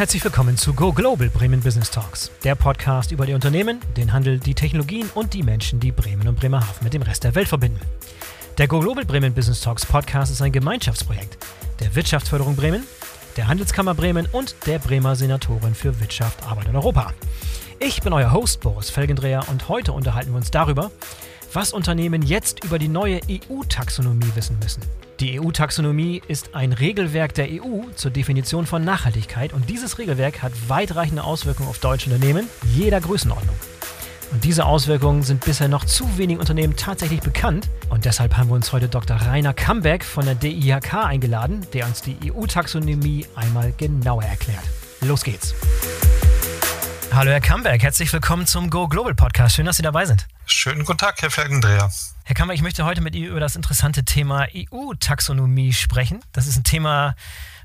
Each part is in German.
herzlich willkommen zu Go Global Bremen Business Talks, der Podcast über die Unternehmen, den Handel, die Technologien und die Menschen, die Bremen und Bremerhaven mit dem Rest der Welt verbinden. Der Go Global Bremen Business Talks Podcast ist ein Gemeinschaftsprojekt der Wirtschaftsförderung Bremen, der Handelskammer Bremen und der Bremer Senatorin für Wirtschaft, Arbeit und Europa. Ich bin euer Host Boris Felgendreher und heute unterhalten wir uns darüber, was Unternehmen jetzt über die neue EU-Taxonomie wissen müssen. Die EU-Taxonomie ist ein Regelwerk der EU zur Definition von Nachhaltigkeit und dieses Regelwerk hat weitreichende Auswirkungen auf deutsche Unternehmen jeder Größenordnung. Und diese Auswirkungen sind bisher noch zu wenigen Unternehmen tatsächlich bekannt. Und deshalb haben wir uns heute Dr. Rainer Kambeck von der DIHK eingeladen, der uns die EU-Taxonomie einmal genauer erklärt. Los geht's! Hallo Herr Kamberg, herzlich willkommen zum Go Global Podcast. Schön, dass Sie dabei sind. Schönen guten Tag, Herr Felgendreher. Herr Kamberg, ich möchte heute mit Ihnen über das interessante Thema EU-Taxonomie sprechen. Das ist ein Thema,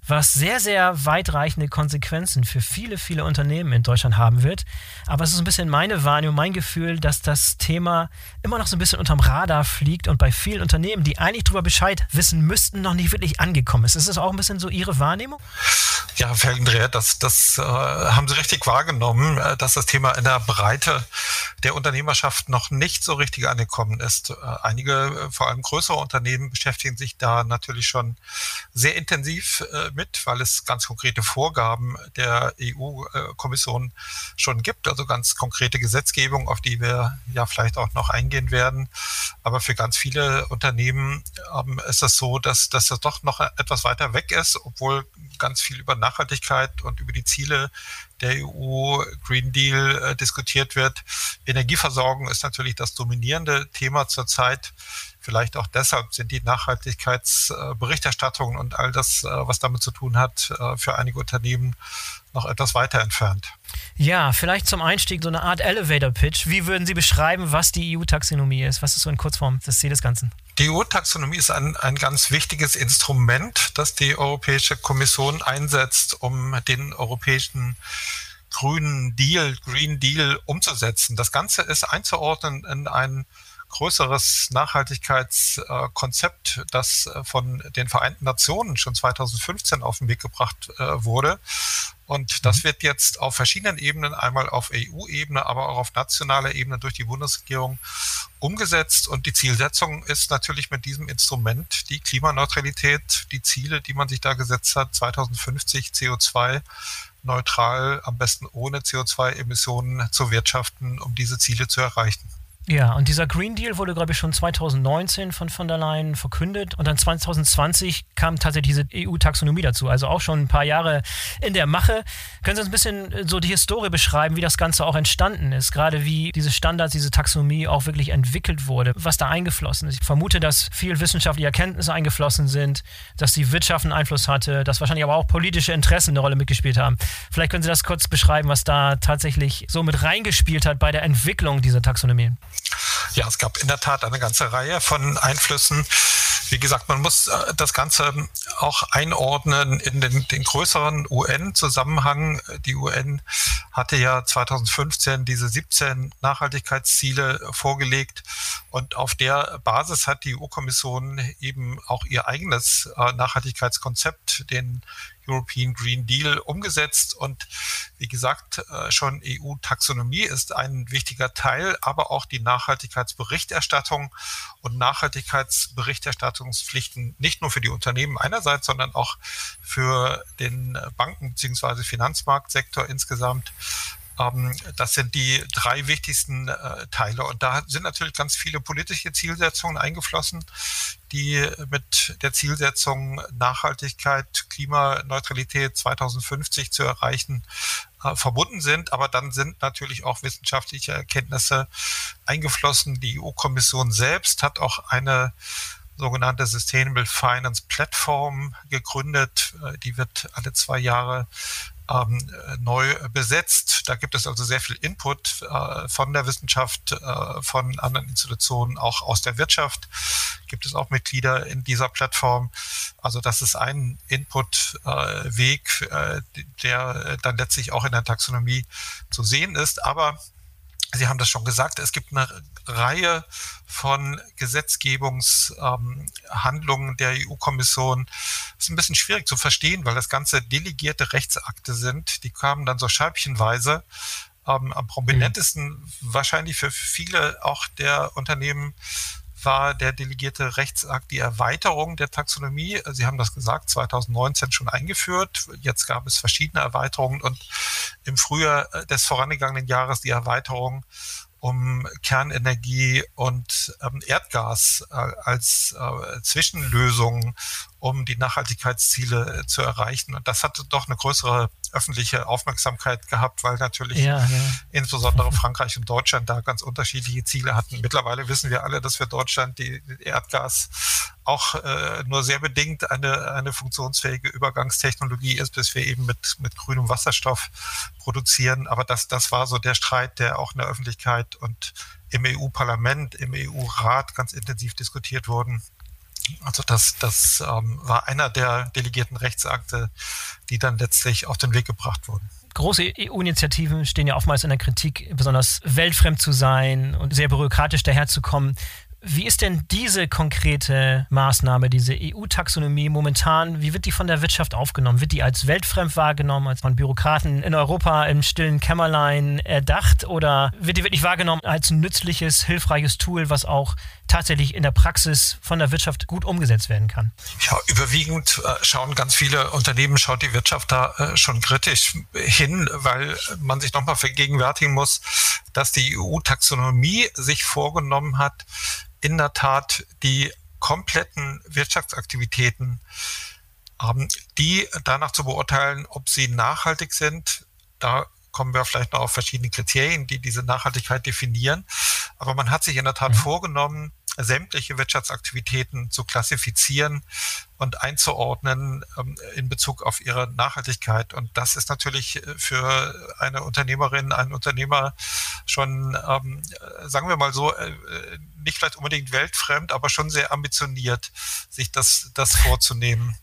was sehr, sehr weitreichende Konsequenzen für viele, viele Unternehmen in Deutschland haben wird. Aber es ist ein bisschen meine Wahrnehmung, mein Gefühl, dass das Thema immer noch so ein bisschen unterm Radar fliegt und bei vielen Unternehmen, die eigentlich darüber Bescheid wissen müssten, noch nicht wirklich angekommen ist. Ist das auch ein bisschen so Ihre Wahrnehmung? Ja, Herr Felgendreher, das, das äh, haben Sie richtig wahrgenommen, äh, dass das Thema in der Breite der Unternehmerschaft noch nicht so richtig angekommen ist. Äh, einige, äh, vor allem größere Unternehmen, beschäftigen sich da natürlich schon sehr intensiv mit, weil es ganz konkrete Vorgaben der EU-Kommission schon gibt, also ganz konkrete Gesetzgebung, auf die wir ja vielleicht auch noch eingehen werden. Aber für ganz viele Unternehmen ähm, ist das so, dass, dass das doch noch etwas weiter weg ist, obwohl ganz viel über Nachhaltigkeit und über die Ziele der EU Green Deal äh, diskutiert wird. Energieversorgung ist natürlich das dominierende Thema zurzeit. Vielleicht auch deshalb sind die Nachhaltigkeitsberichterstattungen und all das, äh, was damit zu tun hat, äh, für einige Unternehmen noch etwas weiter entfernt. Ja, vielleicht zum Einstieg so eine Art Elevator-Pitch. Wie würden Sie beschreiben, was die EU-Taxonomie ist? Was ist so in Kurzform das Ziel des Ganzen? Die EU-Taxonomie ist ein, ein ganz wichtiges Instrument, das die Europäische Kommission einsetzt, um den europäischen grünen Deal, Green Deal umzusetzen. Das Ganze ist einzuordnen in ein größeres Nachhaltigkeitskonzept, das äh, von den Vereinten Nationen schon 2015 auf den Weg gebracht äh, wurde. Und das mhm. wird jetzt auf verschiedenen Ebenen, einmal auf EU-Ebene, aber auch auf nationaler Ebene durch die Bundesregierung umgesetzt. Und die Zielsetzung ist natürlich mit diesem Instrument die Klimaneutralität, die Ziele, die man sich da gesetzt hat, 2050 CO2 neutral, am besten ohne CO2-Emissionen zu wirtschaften, um diese Ziele zu erreichen. Ja, und dieser Green Deal wurde, glaube ich, schon 2019 von von der Leyen verkündet und dann 2020 kam tatsächlich diese EU-Taxonomie dazu, also auch schon ein paar Jahre in der Mache. Können Sie uns ein bisschen äh, so die Historie beschreiben, wie das Ganze auch entstanden ist, gerade wie diese Standards, diese Taxonomie auch wirklich entwickelt wurde, was da eingeflossen ist? Ich vermute, dass viel wissenschaftliche Erkenntnisse eingeflossen sind, dass die Wirtschaft einen Einfluss hatte, dass wahrscheinlich aber auch politische Interessen eine Rolle mitgespielt haben. Vielleicht können Sie das kurz beschreiben, was da tatsächlich so mit reingespielt hat bei der Entwicklung dieser Taxonomie. Ja, es gab in der Tat eine ganze Reihe von Einflüssen. Wie gesagt, man muss äh, das Ganze auch einordnen in den, den größeren UN-Zusammenhang. Die UN hatte ja 2015 diese 17 Nachhaltigkeitsziele vorgelegt und auf der Basis hat die EU-Kommission eben auch ihr eigenes äh, Nachhaltigkeitskonzept, den European Green Deal umgesetzt. Und wie gesagt, äh, schon EU-Taxonomie ist ein wichtiger Teil, aber auch die Nachhaltigkeitsberichterstattung und Nachhaltigkeitsberichterstattungspflichten nicht nur für die Unternehmen einerseits, sondern auch für den Banken- bzw. Finanzmarktsektor insgesamt das sind die drei wichtigsten äh, Teile. Und da sind natürlich ganz viele politische Zielsetzungen eingeflossen, die mit der Zielsetzung Nachhaltigkeit, Klimaneutralität 2050 zu erreichen, äh, verbunden sind. Aber dann sind natürlich auch wissenschaftliche Erkenntnisse eingeflossen. Die EU-Kommission selbst hat auch eine sogenannte Sustainable Finance Platform gegründet. Äh, die wird alle zwei Jahre ähm, neu besetzt. Da gibt es also sehr viel Input äh, von der Wissenschaft, äh, von anderen Institutionen, auch aus der Wirtschaft gibt es auch Mitglieder in dieser Plattform. Also das ist ein Inputweg, äh, der dann letztlich auch in der Taxonomie zu sehen ist. Aber Sie haben das schon gesagt, es gibt eine Reihe von Gesetzgebungshandlungen ähm, der EU-Kommission. Das ist ein bisschen schwierig zu verstehen, weil das ganze delegierte Rechtsakte sind. Die kamen dann so scheibchenweise. Ähm, am prominentesten mhm. wahrscheinlich für viele auch der Unternehmen war der delegierte Rechtsakt die Erweiterung der Taxonomie. Sie haben das gesagt, 2019 schon eingeführt. Jetzt gab es verschiedene Erweiterungen und im Frühjahr des vorangegangenen Jahres die Erweiterung um Kernenergie und ähm, Erdgas äh, als äh, Zwischenlösung, um die Nachhaltigkeitsziele äh, zu erreichen. Und das hatte doch eine größere öffentliche Aufmerksamkeit gehabt, weil natürlich ja, ja. insbesondere Frankreich und Deutschland da ganz unterschiedliche Ziele hatten. Mittlerweile wissen wir alle, dass für Deutschland die Erdgas auch äh, nur sehr bedingt eine, eine funktionsfähige Übergangstechnologie ist, bis wir eben mit, mit grünem Wasserstoff produzieren. Aber das, das war so der Streit, der auch in der Öffentlichkeit und im EU-Parlament, im EU-Rat ganz intensiv diskutiert wurden. Also das, das ähm, war einer der delegierten Rechtsakte, die dann letztlich auf den Weg gebracht wurden. Große EU-Initiativen stehen ja oftmals in der Kritik, besonders weltfremd zu sein und sehr bürokratisch daherzukommen. Wie ist denn diese konkrete Maßnahme, diese EU-Taxonomie momentan, wie wird die von der Wirtschaft aufgenommen? Wird die als weltfremd wahrgenommen, als von Bürokraten in Europa im stillen Kämmerlein erdacht oder wird die wirklich wahrgenommen als nützliches, hilfreiches Tool, was auch tatsächlich in der Praxis von der Wirtschaft gut umgesetzt werden kann? Ja, überwiegend äh, schauen ganz viele Unternehmen, schaut die Wirtschaft da äh, schon kritisch hin, weil man sich nochmal vergegenwärtigen muss, dass die EU-Taxonomie sich vorgenommen hat, in der Tat die kompletten Wirtschaftsaktivitäten, ähm, die danach zu beurteilen, ob sie nachhaltig sind. Da kommen wir vielleicht noch auf verschiedene Kriterien, die diese Nachhaltigkeit definieren. Aber man hat sich in der Tat mhm. vorgenommen, sämtliche Wirtschaftsaktivitäten zu klassifizieren und einzuordnen ähm, in Bezug auf ihre Nachhaltigkeit. Und das ist natürlich äh, für eine Unternehmerin, einen Unternehmer schon, ähm, äh, sagen wir mal so, äh, nicht vielleicht unbedingt weltfremd, aber schon sehr ambitioniert, sich das, das vorzunehmen.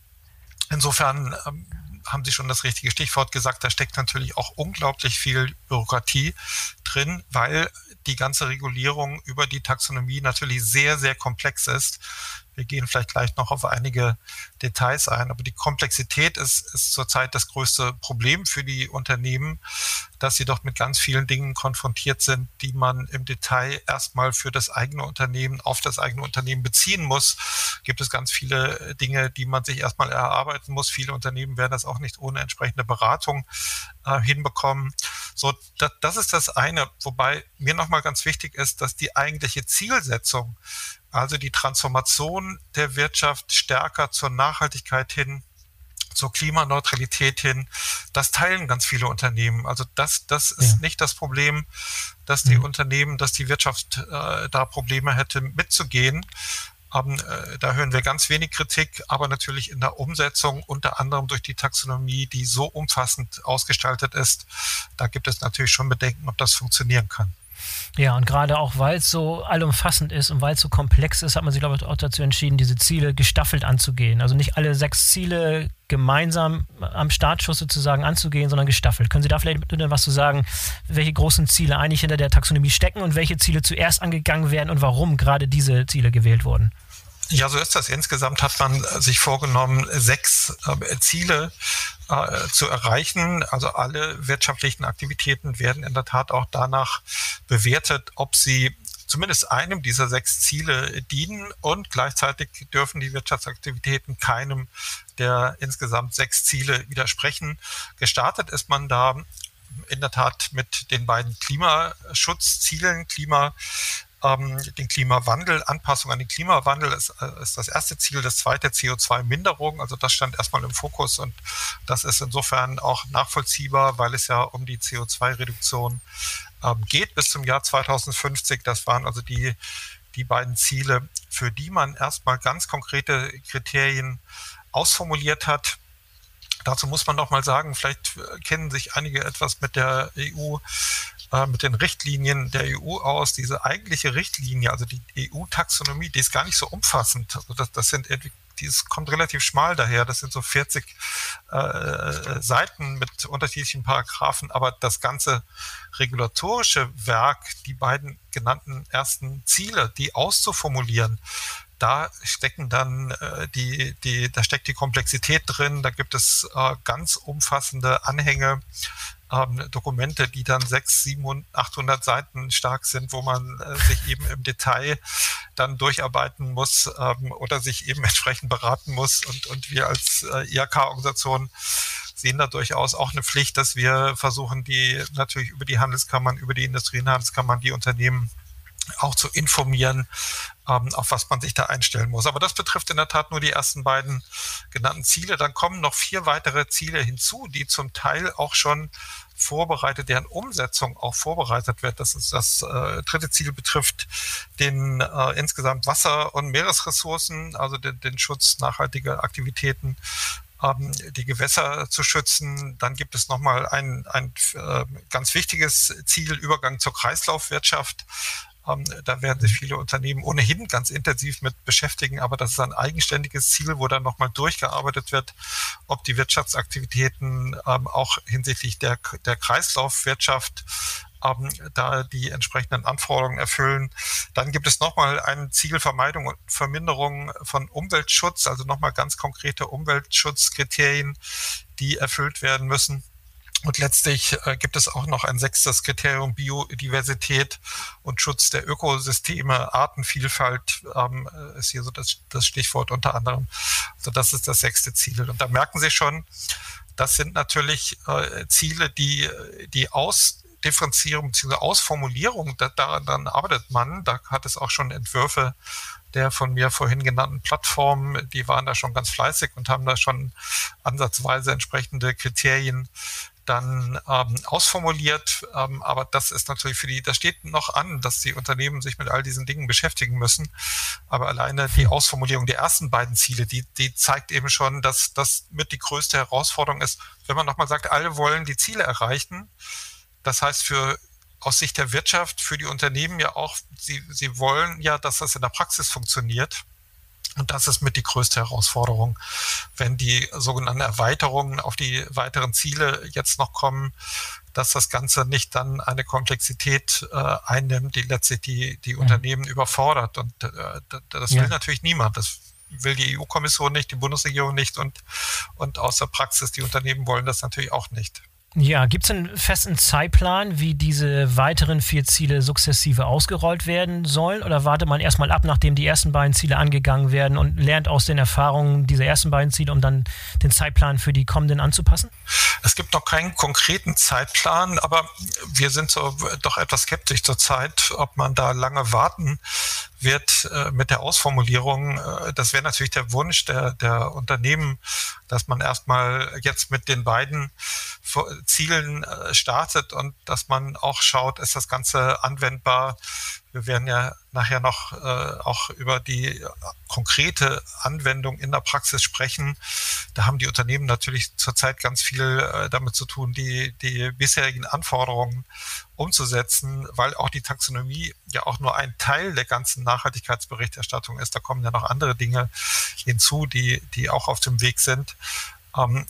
Insofern ähm, haben Sie schon das richtige Stichwort gesagt, da steckt natürlich auch unglaublich viel Bürokratie drin, weil die ganze Regulierung über die Taxonomie natürlich sehr, sehr komplex ist. Wir gehen vielleicht gleich noch auf einige Details ein, aber die Komplexität ist, ist zurzeit das größte Problem für die Unternehmen, dass sie doch mit ganz vielen Dingen konfrontiert sind, die man im Detail erstmal für das eigene Unternehmen auf das eigene Unternehmen beziehen muss. Gibt es ganz viele Dinge, die man sich erstmal erarbeiten muss. Viele Unternehmen werden das auch nicht ohne entsprechende Beratung äh, hinbekommen. So, das, das ist das eine. Wobei mir nochmal ganz wichtig ist, dass die eigentliche Zielsetzung also die Transformation der Wirtschaft stärker zur Nachhaltigkeit hin, zur Klimaneutralität hin. Das teilen ganz viele Unternehmen. Also das, das ist ja. nicht das Problem, dass die mhm. Unternehmen, dass die Wirtschaft äh, da Probleme hätte mitzugehen. Ähm, äh, da hören wir ganz wenig Kritik, aber natürlich in der Umsetzung, unter anderem durch die Taxonomie, die so umfassend ausgestaltet ist, da gibt es natürlich schon Bedenken, ob das funktionieren kann. Ja, und gerade auch, weil es so allumfassend ist und weil es so komplex ist, hat man sich, glaube ich, auch dazu entschieden, diese Ziele gestaffelt anzugehen. Also nicht alle sechs Ziele gemeinsam am Startschuss sozusagen anzugehen, sondern gestaffelt. Können Sie da vielleicht was zu sagen, welche großen Ziele eigentlich hinter der Taxonomie stecken und welche Ziele zuerst angegangen werden und warum gerade diese Ziele gewählt wurden? Ja, so ist das. Insgesamt hat man sich vorgenommen, sechs äh, Ziele äh, zu erreichen. Also alle wirtschaftlichen Aktivitäten werden in der Tat auch danach bewertet, ob sie zumindest einem dieser sechs Ziele dienen und gleichzeitig dürfen die Wirtschaftsaktivitäten keinem der insgesamt sechs Ziele widersprechen. Gestartet ist man da in der Tat mit den beiden Klimaschutzzielen, Klima ähm, den Klimawandel, Anpassung an den Klimawandel ist, äh, ist das erste Ziel. Das zweite CO2-Minderung, also das stand erstmal im Fokus und das ist insofern auch nachvollziehbar, weil es ja um die CO2-Reduktion ähm, geht bis zum Jahr 2050. Das waren also die, die beiden Ziele, für die man erstmal ganz konkrete Kriterien ausformuliert hat. Dazu muss man noch mal sagen, vielleicht kennen sich einige etwas mit der EU äh, mit den Richtlinien der EU aus. Diese eigentliche Richtlinie, also die EU-Taxonomie, die ist gar nicht so umfassend. Also das, das sind die ist, kommt relativ schmal daher. Das sind so 40 äh, Seiten mit unterschiedlichen Paragraphen, aber das ganze regulatorische Werk, die beiden genannten ersten Ziele, die auszuformulieren, da stecken dann äh, die, die, da steckt die Komplexität drin, da gibt es äh, ganz umfassende Anhänge, ähm, Dokumente, die dann 6, 700, 800 Seiten stark sind, wo man äh, sich eben im Detail dann durcharbeiten muss ähm, oder sich eben entsprechend beraten muss. Und, und wir als äh, IHK-Organisation sehen da durchaus auch eine Pflicht, dass wir versuchen, die natürlich über die Handelskammern, über die Industrie- und Handelskammern, die Unternehmen auch zu informieren, ähm, auf was man sich da einstellen muss. Aber das betrifft in der Tat nur die ersten beiden genannten Ziele. Dann kommen noch vier weitere Ziele hinzu, die zum Teil auch schon vorbereitet, deren Umsetzung auch vorbereitet wird. Das ist das äh, dritte Ziel betrifft den äh, insgesamt Wasser- und Meeresressourcen, also den, den Schutz nachhaltiger Aktivitäten ähm, die Gewässer zu schützen. Dann gibt es nochmal ein, ein äh, ganz wichtiges Ziel, Übergang zur Kreislaufwirtschaft. Ähm, da werden sich viele Unternehmen ohnehin ganz intensiv mit beschäftigen, aber das ist ein eigenständiges Ziel, wo dann nochmal durchgearbeitet wird, ob die Wirtschaftsaktivitäten ähm, auch hinsichtlich der, der Kreislaufwirtschaft ähm, da die entsprechenden Anforderungen erfüllen. Dann gibt es nochmal ein Ziel Vermeidung und Verminderung von Umweltschutz, also nochmal ganz konkrete Umweltschutzkriterien, die erfüllt werden müssen. Und letztlich äh, gibt es auch noch ein sechstes Kriterium Biodiversität und Schutz der Ökosysteme, Artenvielfalt ähm, ist hier so das, das Stichwort unter anderem. Also das ist das sechste Ziel. Und da merken Sie schon, das sind natürlich äh, Ziele, die die Ausdifferenzierung bzw. Ausformulierung, da, daran arbeitet man. Da hat es auch schon Entwürfe der von mir vorhin genannten Plattformen, die waren da schon ganz fleißig und haben da schon ansatzweise entsprechende Kriterien dann ähm, ausformuliert. Ähm, aber das ist natürlich für die, das steht noch an, dass die Unternehmen sich mit all diesen Dingen beschäftigen müssen. Aber alleine die Ausformulierung der ersten beiden Ziele, die, die zeigt eben schon, dass das mit die größte Herausforderung ist. Wenn man nochmal sagt, alle wollen die Ziele erreichen, das heißt für aus Sicht der Wirtschaft, für die Unternehmen ja auch, sie, sie wollen ja, dass das in der Praxis funktioniert. Und das ist mit die größte Herausforderung, wenn die sogenannten Erweiterungen auf die weiteren Ziele jetzt noch kommen, dass das Ganze nicht dann eine Komplexität äh, einnimmt, die letztlich die, die mhm. Unternehmen überfordert. Und äh, das will ja. natürlich niemand. Das will die EU-Kommission nicht, die Bundesregierung nicht und, und aus der Praxis, die Unternehmen wollen das natürlich auch nicht. Ja, gibt es einen festen Zeitplan, wie diese weiteren vier Ziele sukzessive ausgerollt werden sollen? Oder wartet man erstmal ab, nachdem die ersten beiden Ziele angegangen werden und lernt aus den Erfahrungen dieser ersten beiden Ziele, um dann den Zeitplan für die kommenden anzupassen? Es gibt noch keinen konkreten Zeitplan, aber wir sind so doch etwas skeptisch zurzeit, ob man da lange warten wird äh, mit der Ausformulierung. Äh, das wäre natürlich der Wunsch der, der Unternehmen, dass man erstmal jetzt mit den beiden Zielen äh, startet und dass man auch schaut, ist das Ganze anwendbar wir werden ja nachher noch äh, auch über die konkrete Anwendung in der Praxis sprechen. Da haben die Unternehmen natürlich zurzeit ganz viel äh, damit zu tun, die, die bisherigen Anforderungen umzusetzen, weil auch die Taxonomie ja auch nur ein Teil der ganzen Nachhaltigkeitsberichterstattung ist. Da kommen ja noch andere Dinge hinzu, die, die auch auf dem Weg sind. Ähm,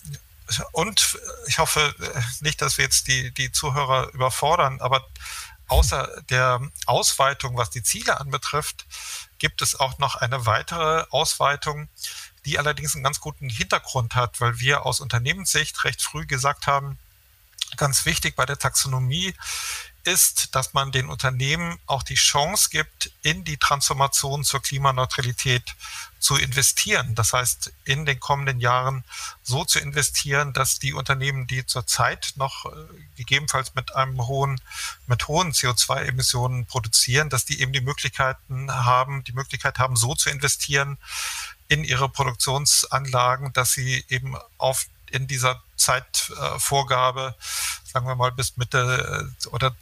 und ich hoffe nicht, dass wir jetzt die, die Zuhörer überfordern, aber außer der Ausweitung, was die Ziele anbetrifft, gibt es auch noch eine weitere Ausweitung, die allerdings einen ganz guten Hintergrund hat, weil wir aus Unternehmenssicht recht früh gesagt haben, ganz wichtig bei der Taxonomie ist, dass man den Unternehmen auch die Chance gibt, in die Transformation zur Klimaneutralität zu investieren. Das heißt, in den kommenden Jahren so zu investieren, dass die Unternehmen, die zurzeit noch äh, gegebenenfalls mit einem hohen, mit hohen CO2-Emissionen produzieren, dass die eben die Möglichkeiten haben, die Möglichkeit haben, so zu investieren in ihre Produktionsanlagen, dass sie eben auf in dieser Zeitvorgabe, sagen wir mal bis Mitte äh, oder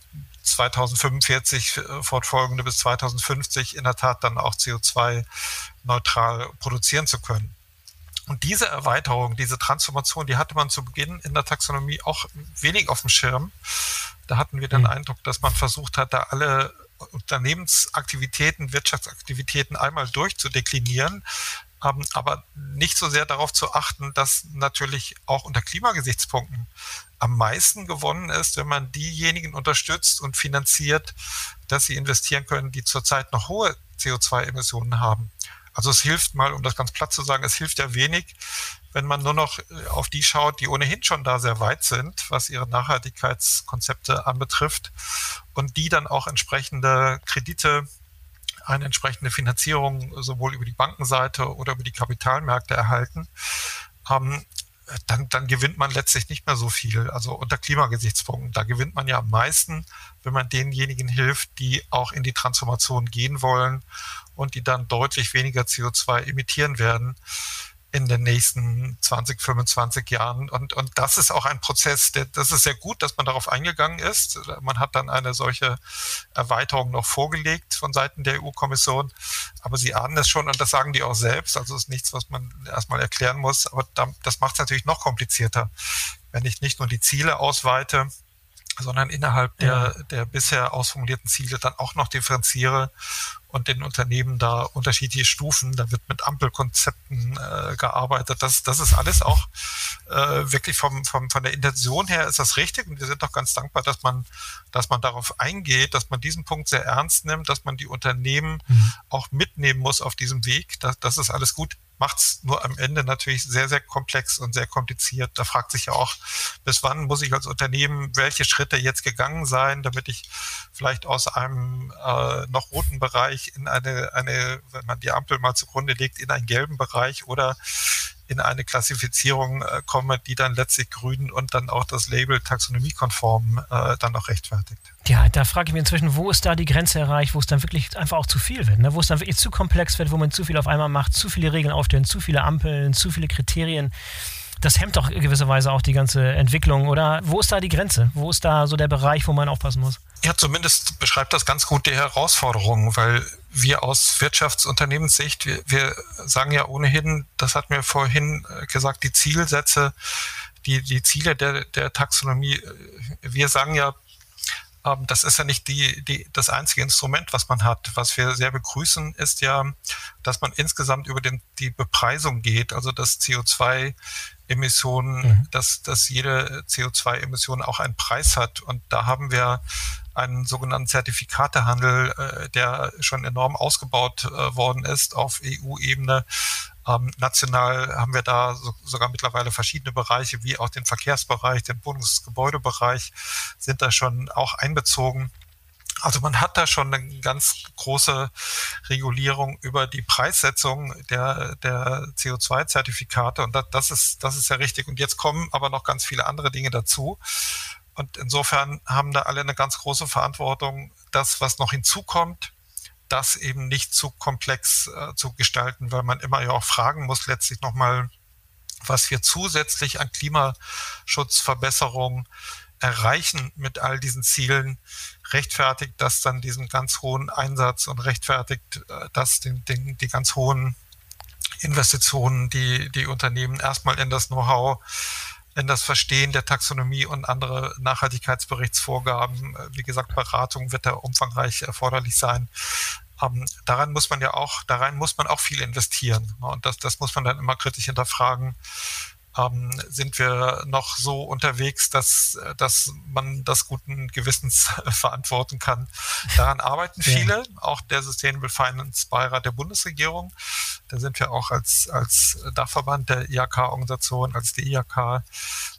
2045 äh, fortfolgende bis 2050 in der Tat dann auch CO2-neutral produzieren zu können. Und diese Erweiterung, diese Transformation, die hatte man zu Beginn in der Taxonomie auch wenig auf dem Schirm. Da hatten wir den mhm. Eindruck, dass man versucht hat, da alle Unternehmensaktivitäten, Wirtschaftsaktivitäten einmal durchzudeklinieren. Aber nicht so sehr darauf zu achten, dass natürlich auch unter Klimagesichtspunkten am meisten gewonnen ist, wenn man diejenigen unterstützt und finanziert, dass sie investieren können, die zurzeit noch hohe CO2-Emissionen haben. Also es hilft mal, um das ganz platt zu sagen, es hilft ja wenig, wenn man nur noch äh, auf die schaut, die ohnehin schon da sehr weit sind, was ihre Nachhaltigkeitskonzepte anbetrifft und die dann auch entsprechende Kredite, eine entsprechende Finanzierung sowohl über die Bankenseite oder über die Kapitalmärkte erhalten. Ähm, dann, dann gewinnt man letztlich nicht mehr so viel. Also unter Klimagesichtspunkten, da gewinnt man ja am meisten, wenn man denjenigen hilft, die auch in die Transformation gehen wollen und die dann deutlich weniger CO2 emittieren werden in den nächsten 20, 25 Jahren. Und, und das ist auch ein Prozess, der, das ist sehr gut, dass man darauf eingegangen ist. Man hat dann eine solche Erweiterung noch vorgelegt von Seiten der EU-Kommission. Aber Sie ahnen es schon und das sagen die auch selbst. Also es ist nichts, was man erstmal erklären muss. Aber das macht es natürlich noch komplizierter, wenn ich nicht nur die Ziele ausweite, sondern innerhalb der, der bisher ausformulierten Ziele dann auch noch differenziere und den Unternehmen da unterschiedliche Stufen, da wird mit Ampelkonzepten äh, gearbeitet. Das, das ist alles auch äh, wirklich vom, vom, von der Intention her ist das richtig und wir sind auch ganz dankbar, dass man, dass man darauf eingeht, dass man diesen Punkt sehr ernst nimmt, dass man die Unternehmen mhm. auch mitnehmen muss auf diesem Weg. Das, das ist alles gut macht es nur am Ende natürlich sehr, sehr komplex und sehr kompliziert. Da fragt sich ja auch, bis wann muss ich als Unternehmen welche Schritte jetzt gegangen sein, damit ich vielleicht aus einem äh, noch roten Bereich in eine, eine, wenn man die Ampel mal zugrunde legt, in einen gelben Bereich oder in eine Klassifizierung äh, komme, die dann letztlich grün und dann auch das Label taxonomiekonform äh, dann noch rechtfertigt. Ja, da frage ich mich inzwischen, wo ist da die Grenze erreicht, wo es dann wirklich einfach auch zu viel wird, ne? wo es dann wirklich zu komplex wird, wo man zu viel auf einmal macht, zu viele Regeln aufstellen, zu viele Ampeln, zu viele Kriterien. Das hemmt doch gewisserweise auch die ganze Entwicklung, oder? Wo ist da die Grenze? Wo ist da so der Bereich, wo man aufpassen muss? Ja, zumindest beschreibt das ganz gut die Herausforderungen, weil wir aus Wirtschaftsunternehmenssicht, wir, wir sagen ja ohnehin, das hat mir vorhin äh, gesagt, die Zielsätze, die, die Ziele der, der Taxonomie, äh, wir sagen ja, ähm, das ist ja nicht die, die, das einzige Instrument, was man hat. Was wir sehr begrüßen, ist ja, dass man insgesamt über den, die Bepreisung geht, also dass CO2 Emissionen, mhm. dass, dass jede CO2-Emission auch einen Preis hat. Und da haben wir einen sogenannten Zertifikatehandel, äh, der schon enorm ausgebaut äh, worden ist auf EU-Ebene. Ähm, national haben wir da so, sogar mittlerweile verschiedene Bereiche, wie auch den Verkehrsbereich, den Wohnungsgebäudebereich sind da schon auch einbezogen. Also man hat da schon eine ganz große Regulierung über die Preissetzung der, der CO2-Zertifikate und das, das, ist, das ist ja richtig. Und jetzt kommen aber noch ganz viele andere Dinge dazu. Und insofern haben da alle eine ganz große Verantwortung, das, was noch hinzukommt, das eben nicht zu komplex äh, zu gestalten, weil man immer ja auch fragen muss, letztlich nochmal, was wir zusätzlich an Klimaschutzverbesserungen erreichen mit all diesen Zielen, rechtfertigt das dann diesen ganz hohen Einsatz und rechtfertigt äh, das den, den, die ganz hohen Investitionen, die die Unternehmen erstmal in das Know-how in das Verstehen der Taxonomie und andere Nachhaltigkeitsberichtsvorgaben. Äh, wie gesagt, Beratung wird da umfangreich erforderlich sein. Ähm, daran muss man ja auch, daran muss man auch viel investieren. Und das, das muss man dann immer kritisch hinterfragen ähm, sind wir noch so unterwegs, dass, dass man das guten Gewissens verantworten kann. Daran arbeiten viele, ja. auch der Sustainable Finance Beirat der Bundesregierung. Da sind wir auch als, als Dachverband der IHK-Organisation, als die IHK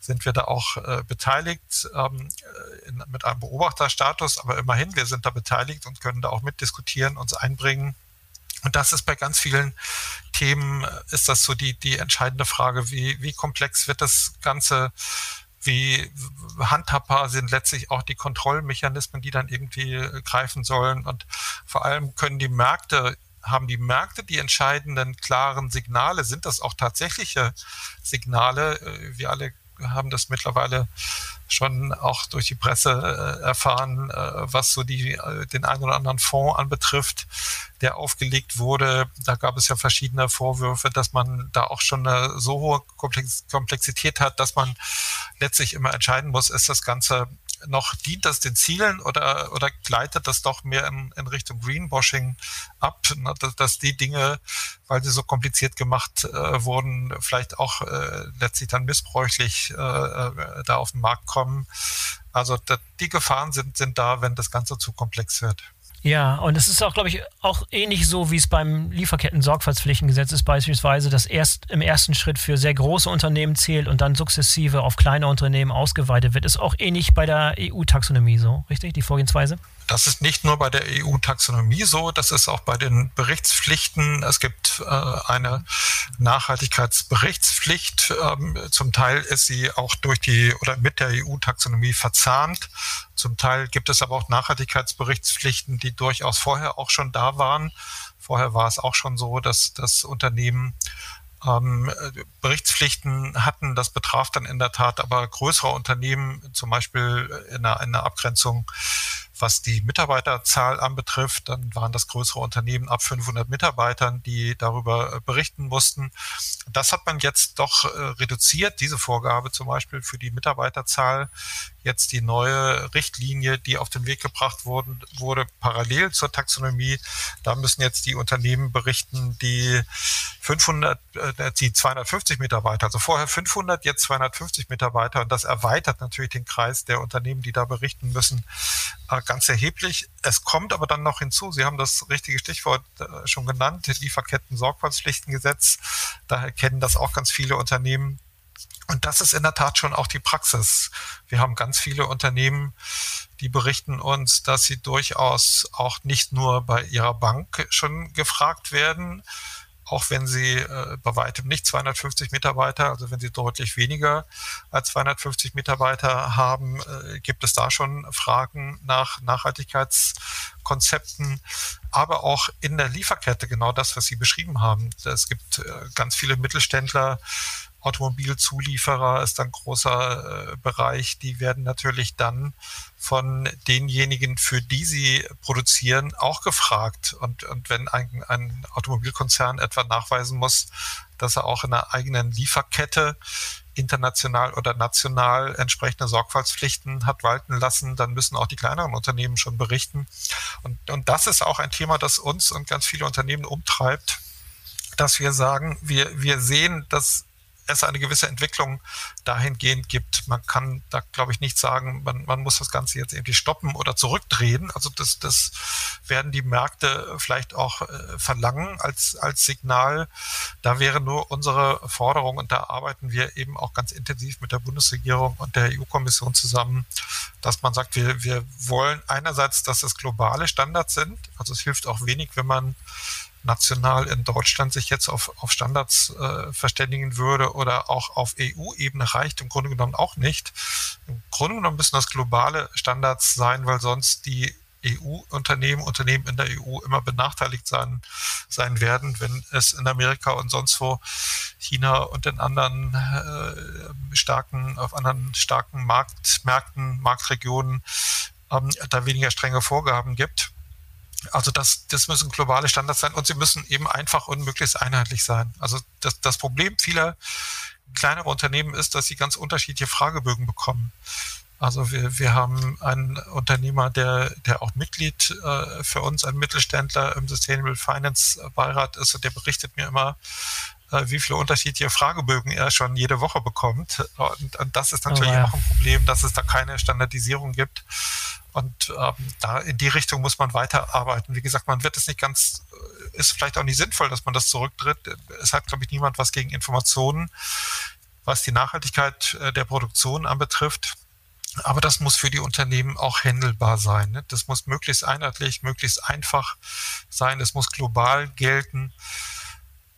sind wir da auch äh, beteiligt ähm, in, mit einem Beobachterstatus, aber immerhin, wir sind da beteiligt und können da auch mitdiskutieren, uns einbringen und das ist bei ganz vielen Themen, ist das so die, die entscheidende Frage, wie, wie komplex wird das Ganze, wie handhabbar sind letztlich auch die Kontrollmechanismen, die dann irgendwie greifen sollen. Und vor allem können die Märkte haben die Märkte die entscheidenden klaren Signale? Sind das auch tatsächliche Signale? Wir alle haben das mittlerweile schon auch durch die Presse äh, erfahren, äh, was so die, äh, den einen oder anderen Fonds anbetrifft, der aufgelegt wurde. Da gab es ja verschiedene Vorwürfe, dass man da auch schon eine so hohe Komplexität hat, dass man letztlich immer entscheiden muss, ist das Ganze noch dient das den Zielen oder, oder gleitet das doch mehr in, in Richtung Greenwashing ab, ne? dass, dass, die Dinge, weil sie so kompliziert gemacht äh, wurden, vielleicht auch äh, letztlich dann missbräuchlich äh, äh da auf den Markt kommen. Also da, die Gefahren sind, sind da, wenn das Ganze zu komplex wird. Ja, und es ist auch, glaube ich, auch ähnlich so, wie es beim Lieferketten-Sorgfaltspflichtengesetz ist, beispielsweise, das erst im ersten Schritt für sehr große Unternehmen zählt und dann sukzessive auf kleine Unternehmen ausgeweitet wird. Ist auch ähnlich bei der EU-Taxonomie so, richtig, die Vorgehensweise? Das ist nicht nur bei der EU-Taxonomie so, das ist auch bei den Berichtspflichten. Es gibt äh, eine Nachhaltigkeitsberichtspflicht. Ähm, zum Teil ist sie auch durch die oder mit der EU-Taxonomie verzahnt. Zum Teil gibt es aber auch Nachhaltigkeitsberichtspflichten, die durchaus vorher auch schon da waren. Vorher war es auch schon so, dass das Unternehmen ähm, Berichtspflichten hatten. Das betraf dann in der Tat aber größere Unternehmen, zum Beispiel in einer, in einer Abgrenzung was die Mitarbeiterzahl anbetrifft, dann waren das größere Unternehmen ab 500 Mitarbeitern, die darüber äh, berichten mussten. Das hat man jetzt doch äh, reduziert, diese Vorgabe zum Beispiel für die Mitarbeiterzahl. Jetzt die neue Richtlinie, die auf den Weg gebracht wurden, wurde parallel zur Taxonomie. Da müssen jetzt die Unternehmen berichten, die 500, äh, die 250 Mitarbeiter, also vorher 500, jetzt 250 Mitarbeiter. Und das erweitert natürlich den Kreis der Unternehmen, die da berichten müssen, ganz erheblich. Es kommt aber dann noch hinzu, Sie haben das richtige Stichwort äh, schon genannt, Lieferketten-Sorgfaltspflichtengesetz. Daher kennen das auch ganz viele Unternehmen. Und das ist in der Tat schon auch die Praxis. Wir haben ganz viele Unternehmen, die berichten uns, dass sie durchaus auch nicht nur bei ihrer Bank schon gefragt werden, auch wenn sie äh, bei weitem nicht 250 Mitarbeiter, also wenn sie deutlich weniger als 250 Mitarbeiter haben, äh, gibt es da schon Fragen nach Nachhaltigkeitskonzepten, aber auch in der Lieferkette genau das, was Sie beschrieben haben. Es gibt äh, ganz viele Mittelständler, Automobilzulieferer ist ein großer äh, Bereich. Die werden natürlich dann von denjenigen, für die sie produzieren, auch gefragt. Und, und wenn ein, ein Automobilkonzern etwa nachweisen muss, dass er auch in einer eigenen Lieferkette international oder national entsprechende Sorgfaltspflichten hat walten lassen, dann müssen auch die kleineren Unternehmen schon berichten. Und, und das ist auch ein Thema, das uns und ganz viele Unternehmen umtreibt, dass wir sagen, wir, wir sehen, dass es eine gewisse Entwicklung dahingehend gibt. Man kann da, glaube ich, nicht sagen, man, man muss das Ganze jetzt irgendwie stoppen oder zurückdrehen. Also das, das werden die Märkte vielleicht auch äh, verlangen als, als Signal. Da wäre nur unsere Forderung, und da arbeiten wir eben auch ganz intensiv mit der Bundesregierung und der EU-Kommission zusammen, dass man sagt, wir, wir wollen einerseits, dass es globale Standards sind. Also es hilft auch wenig, wenn man national in Deutschland sich jetzt auf, auf Standards äh, verständigen würde oder auch auf EU-Ebene reicht im Grunde genommen auch nicht. Im Grunde genommen müssen das globale Standards sein, weil sonst die EU-Unternehmen, Unternehmen in der EU immer benachteiligt sein, sein werden, wenn es in Amerika und sonst wo China und in anderen äh, starken, auf anderen starken Marktmärkten, Marktregionen ähm, da weniger strenge Vorgaben gibt. Also das, das müssen globale Standards sein und sie müssen eben einfach und möglichst einheitlich sein. Also das, das Problem vieler kleinerer Unternehmen ist, dass sie ganz unterschiedliche Fragebögen bekommen. Also wir, wir haben einen Unternehmer, der, der auch Mitglied äh, für uns, ein Mittelständler im Sustainable Finance Beirat ist und der berichtet mir immer, äh, wie viele unterschiedliche Fragebögen er schon jede Woche bekommt. Und, und das ist natürlich oh, ja. auch ein Problem, dass es da keine Standardisierung gibt. Und ähm, da in die Richtung muss man weiterarbeiten. Wie gesagt, man wird es nicht ganz, äh, ist vielleicht auch nicht sinnvoll, dass man das zurücktritt. Es hat, glaube ich, niemand was gegen Informationen, was die Nachhaltigkeit äh, der Produktion anbetrifft. Aber das muss für die Unternehmen auch händelbar sein. Ne? Das muss möglichst einheitlich, möglichst einfach sein. Es muss global gelten.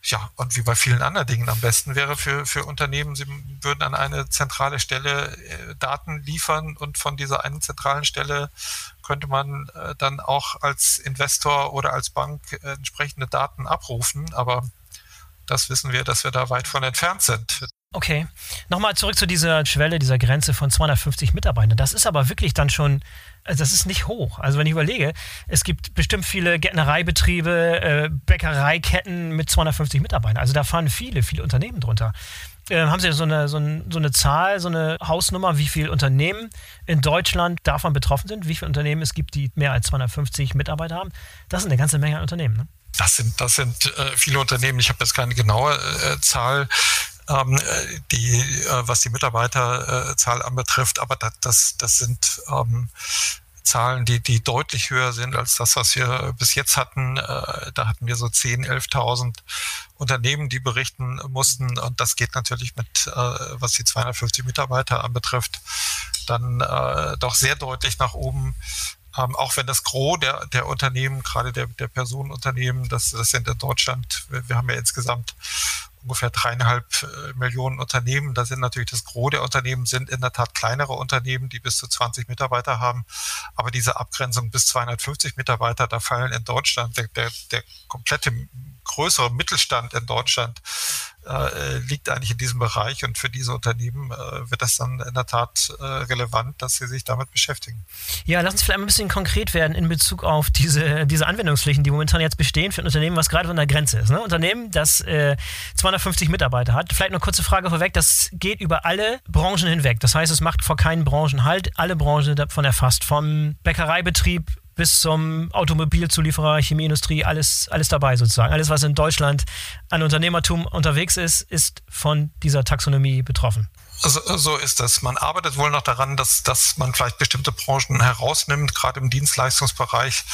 Ja, und wie bei vielen anderen Dingen am besten wäre für, für Unternehmen, sie würden an eine zentrale Stelle äh, Daten liefern und von dieser einen zentralen Stelle könnte man äh, dann auch als Investor oder als Bank äh, entsprechende Daten abrufen. Aber das wissen wir, dass wir da weit von entfernt sind. Okay. Nochmal zurück zu dieser Schwelle, dieser Grenze von 250 Mitarbeitern. Das ist aber wirklich dann schon, also das ist nicht hoch. Also wenn ich überlege, es gibt bestimmt viele Gärtnereibetriebe, äh, Bäckereiketten mit 250 Mitarbeitern. Also da fahren viele, viele Unternehmen drunter. Äh, haben Sie so eine, so, ein, so eine Zahl, so eine Hausnummer, wie viele Unternehmen in Deutschland davon betroffen sind? Wie viele Unternehmen es gibt, die mehr als 250 Mitarbeiter haben? Das ist eine ganze Menge an Unternehmen. Ne? Das sind, das sind äh, viele Unternehmen. Ich habe jetzt keine genaue äh, Zahl ähm, die, äh, was die Mitarbeiterzahl anbetrifft. Aber das, das, das sind ähm, Zahlen, die, die deutlich höher sind als das, was wir bis jetzt hatten. Äh, da hatten wir so 10.000, 11.000 Unternehmen, die berichten mussten. Und das geht natürlich mit, äh, was die 250 Mitarbeiter anbetrifft, dann äh, doch sehr deutlich nach oben. Ähm, auch wenn das Gros der, der Unternehmen, gerade der, der Personenunternehmen, das, das sind in Deutschland, wir, wir haben ja insgesamt ungefähr dreieinhalb äh, Millionen Unternehmen. Da sind natürlich das Gros der Unternehmen sind in der Tat kleinere Unternehmen, die bis zu 20 Mitarbeiter haben. Aber diese Abgrenzung bis 250 Mitarbeiter, da fallen in Deutschland der, der, der komplette größere Mittelstand in Deutschland äh, liegt eigentlich in diesem Bereich und für diese Unternehmen äh, wird das dann in der Tat äh, relevant, dass sie sich damit beschäftigen. Ja, lass uns vielleicht ein bisschen konkret werden in Bezug auf diese, diese Anwendungspflichten, die momentan jetzt bestehen für ein Unternehmen, was gerade von der Grenze ist. Ne? Unternehmen, das 250 äh, Mitarbeiter hat. Vielleicht eine kurze Frage vorweg, das geht über alle Branchen hinweg. Das heißt, es macht vor keinen Branchen halt, alle Branchen davon erfasst, vom Bäckereibetrieb bis zum Automobilzulieferer, Chemieindustrie, alles, alles dabei sozusagen. Alles, was in Deutschland an Unternehmertum unterwegs ist, ist von dieser Taxonomie betroffen. Also, so ist das. Man arbeitet wohl noch daran, dass, dass man vielleicht bestimmte Branchen herausnimmt. Gerade im Dienstleistungsbereich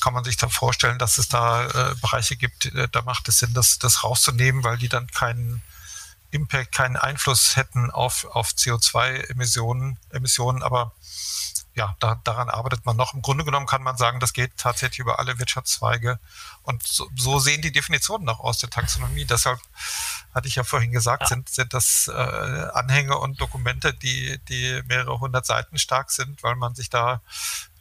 kann man sich da vorstellen, dass es da äh, Bereiche gibt, äh, da macht es Sinn, das, das rauszunehmen, weil die dann keinen Impact, keinen Einfluss hätten auf, auf CO2-Emissionen. Emissionen. Aber ja, da, daran arbeitet man noch. Im Grunde genommen kann man sagen, das geht tatsächlich über alle Wirtschaftszweige. Und so, so sehen die Definitionen auch aus der Taxonomie. Deshalb hatte ich ja vorhin gesagt, ja. sind, sind das äh, Anhänge und Dokumente, die, die mehrere hundert Seiten stark sind, weil man sich da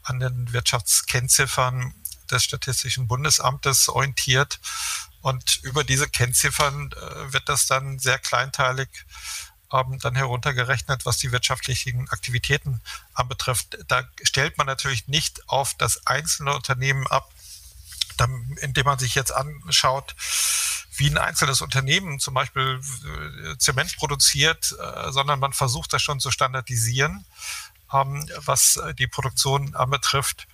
an den Wirtschaftskennziffern des Statistischen Bundesamtes orientiert. Und über diese Kennziffern äh, wird das dann sehr kleinteilig ähm, dann heruntergerechnet, was die wirtschaftlichen Aktivitäten anbetrifft. Da stellt man natürlich nicht auf das einzelne Unternehmen ab, indem man sich jetzt anschaut, wie ein einzelnes Unternehmen zum Beispiel äh, Zement produziert, äh, sondern man versucht das schon zu standardisieren, ähm, was äh, die Produktion anbetrifft.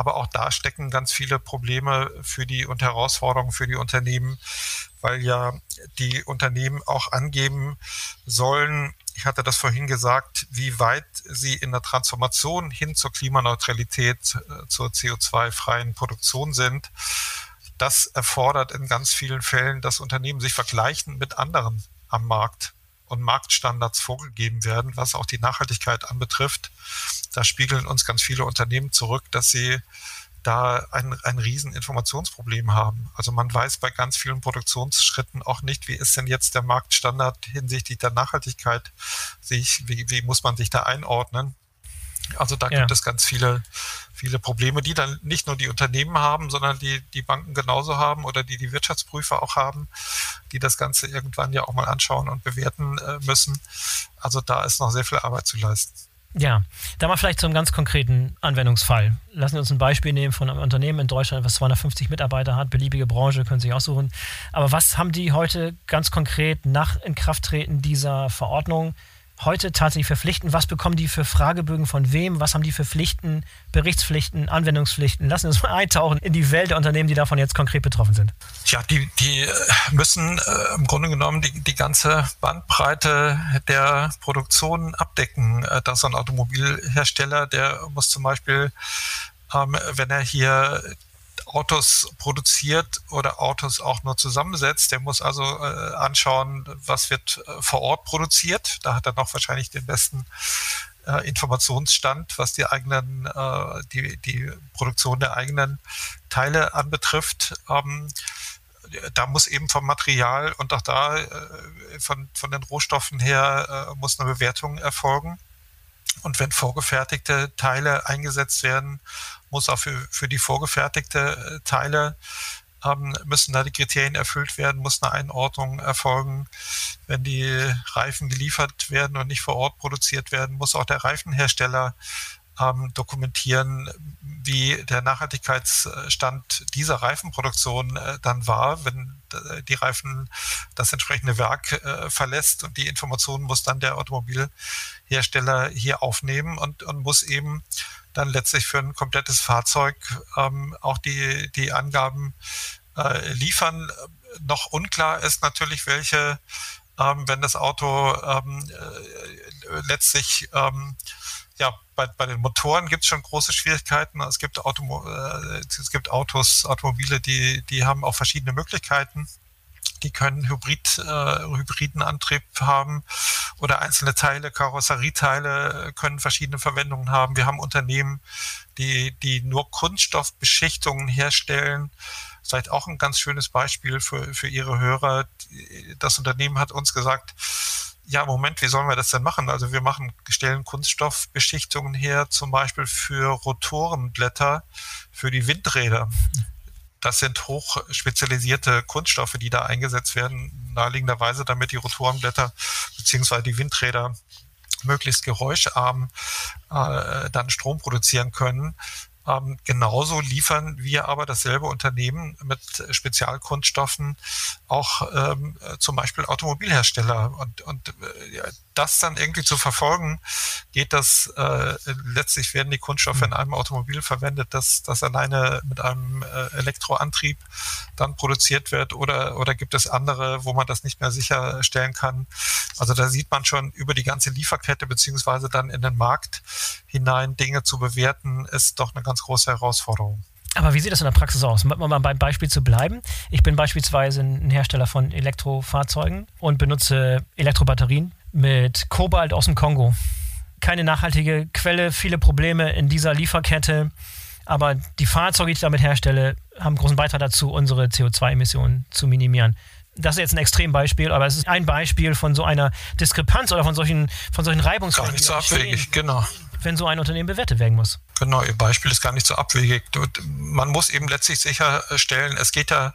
Aber auch da stecken ganz viele Probleme für die und Herausforderungen für die Unternehmen, weil ja die Unternehmen auch angeben sollen, ich hatte das vorhin gesagt, wie weit sie in der Transformation hin zur Klimaneutralität, äh, zur CO2-freien Produktion sind. Das erfordert in ganz vielen Fällen, dass Unternehmen sich vergleichen mit anderen am Markt und Marktstandards vorgegeben werden, was auch die Nachhaltigkeit anbetrifft. Da spiegeln uns ganz viele Unternehmen zurück, dass sie da ein, ein riesen haben. Also man weiß bei ganz vielen Produktionsschritten auch nicht, wie ist denn jetzt der Marktstandard hinsichtlich der Nachhaltigkeit, wie, wie muss man sich da einordnen. Also da ja. gibt es ganz viele, viele Probleme, die dann nicht nur die Unternehmen haben, sondern die die Banken genauso haben oder die die Wirtschaftsprüfer auch haben, die das Ganze irgendwann ja auch mal anschauen und bewerten äh, müssen. Also da ist noch sehr viel Arbeit zu leisten. Ja, da mal vielleicht zum ganz konkreten Anwendungsfall. Lassen wir uns ein Beispiel nehmen von einem Unternehmen in Deutschland, was 250 Mitarbeiter hat, beliebige Branche, können Sie sich aussuchen. Aber was haben die heute ganz konkret nach Inkrafttreten dieser Verordnung heute tatsächlich verpflichten? Was bekommen die für Fragebögen von wem? Was haben die für Pflichten, Berichtspflichten, Anwendungspflichten? Lassen uns mal eintauchen in die Welt der Unternehmen, die davon jetzt konkret betroffen sind. Ja, die, die müssen äh, im Grunde genommen die, die ganze Bandbreite der Produktion abdecken. Äh, dass ein Automobilhersteller, der muss zum Beispiel, ähm, wenn er hier Autos produziert oder Autos auch nur zusammensetzt. Der muss also äh, anschauen, was wird äh, vor Ort produziert. Da hat er noch wahrscheinlich den besten äh, Informationsstand, was die eigenen, äh, die, die Produktion der eigenen Teile anbetrifft. Ähm, da muss eben vom Material und auch da äh, von, von den Rohstoffen her äh, muss eine Bewertung erfolgen. Und wenn vorgefertigte Teile eingesetzt werden, muss auch für, für die vorgefertigte äh, Teile ähm, müssen da die Kriterien erfüllt werden, muss eine Einordnung erfolgen. Wenn die Reifen geliefert werden und nicht vor Ort produziert werden, muss auch der Reifenhersteller ähm, dokumentieren, wie der Nachhaltigkeitsstand dieser Reifenproduktion äh, dann war, wenn äh, die Reifen das entsprechende Werk äh, verlässt und die Informationen muss dann der Automobilhersteller hier aufnehmen und, und muss eben dann letztlich für ein komplettes Fahrzeug ähm, auch die, die Angaben äh, liefern. Noch unklar ist natürlich, welche, ähm, wenn das Auto ähm, äh, letztlich ähm, ja, bei, bei den Motoren gibt es schon große Schwierigkeiten. Es gibt, Automo äh, es gibt Autos, Automobile, die, die haben auch verschiedene Möglichkeiten. Die können Hybrid, äh, hybriden Antrieb haben oder einzelne Teile, Karosserieteile können verschiedene Verwendungen haben. Wir haben Unternehmen, die, die nur Kunststoffbeschichtungen herstellen. Vielleicht auch ein ganz schönes Beispiel für, für Ihre Hörer. Das Unternehmen hat uns gesagt, ja, Moment, wie sollen wir das denn machen? Also wir machen, stellen Kunststoffbeschichtungen her, zum Beispiel für Rotorenblätter für die Windräder. Das sind hochspezialisierte Kunststoffe, die da eingesetzt werden, naheliegenderweise, damit die Rotorenblätter beziehungsweise die Windräder möglichst geräuscharm äh, dann Strom produzieren können. Ähm, genauso liefern wir aber dasselbe Unternehmen mit Spezialkunststoffen auch ähm, zum Beispiel Automobilhersteller. Und, und äh, das dann irgendwie zu verfolgen, geht das, äh, letztlich werden die Kunststoffe in einem Automobil verwendet, dass das alleine mit einem äh, Elektroantrieb dann produziert wird oder, oder gibt es andere, wo man das nicht mehr sicherstellen kann. Also da sieht man schon über die ganze Lieferkette beziehungsweise dann in den Markt hinein Dinge zu bewerten, ist doch eine ganz große Herausforderung. Aber wie sieht das in der Praxis aus? Um mal beim Beispiel zu bleiben. Ich bin beispielsweise ein Hersteller von Elektrofahrzeugen und benutze Elektrobatterien mit Kobalt aus dem Kongo. Keine nachhaltige Quelle, viele Probleme in dieser Lieferkette. Aber die Fahrzeuge, die ich damit herstelle, haben großen Beitrag dazu, unsere CO2-Emissionen zu minimieren. Das ist jetzt ein Extrembeispiel, aber es ist ein Beispiel von so einer Diskrepanz oder von solchen, von solchen Reibungsfällen. Gar nicht so abwegig, genau. Wenn so ein Unternehmen bewertet werden muss. Genau, Ihr Beispiel ist gar nicht so abwegig. Man muss eben letztlich sicherstellen, es geht ja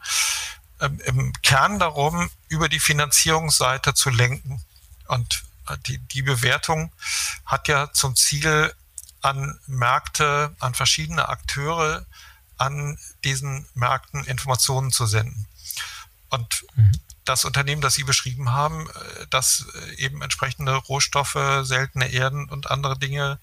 ähm, im Kern darum, über die Finanzierungsseite zu lenken. Und äh, die, die Bewertung hat ja zum Ziel, an Märkte, an verschiedene Akteure an diesen Märkten Informationen zu senden. Und mhm. Das Unternehmen, das Sie beschrieben haben, äh, das äh, eben entsprechende Rohstoffe, seltene Erden und andere Dinge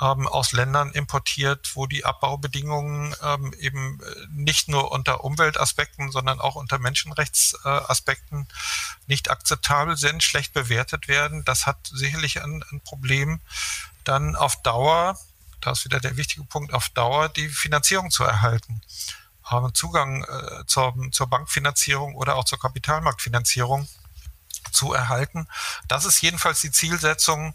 ähm, aus Ländern importiert, wo die Abbaubedingungen ähm, eben äh, nicht nur unter Umweltaspekten, sondern auch unter Menschenrechtsaspekten nicht akzeptabel sind, schlecht bewertet werden. Das hat sicherlich ein, ein Problem, dann auf Dauer, da ist wieder der wichtige Punkt, auf Dauer die Finanzierung zu erhalten. Haben Zugang äh, zur, zur Bankfinanzierung oder auch zur Kapitalmarktfinanzierung zu erhalten. Das ist jedenfalls die Zielsetzung,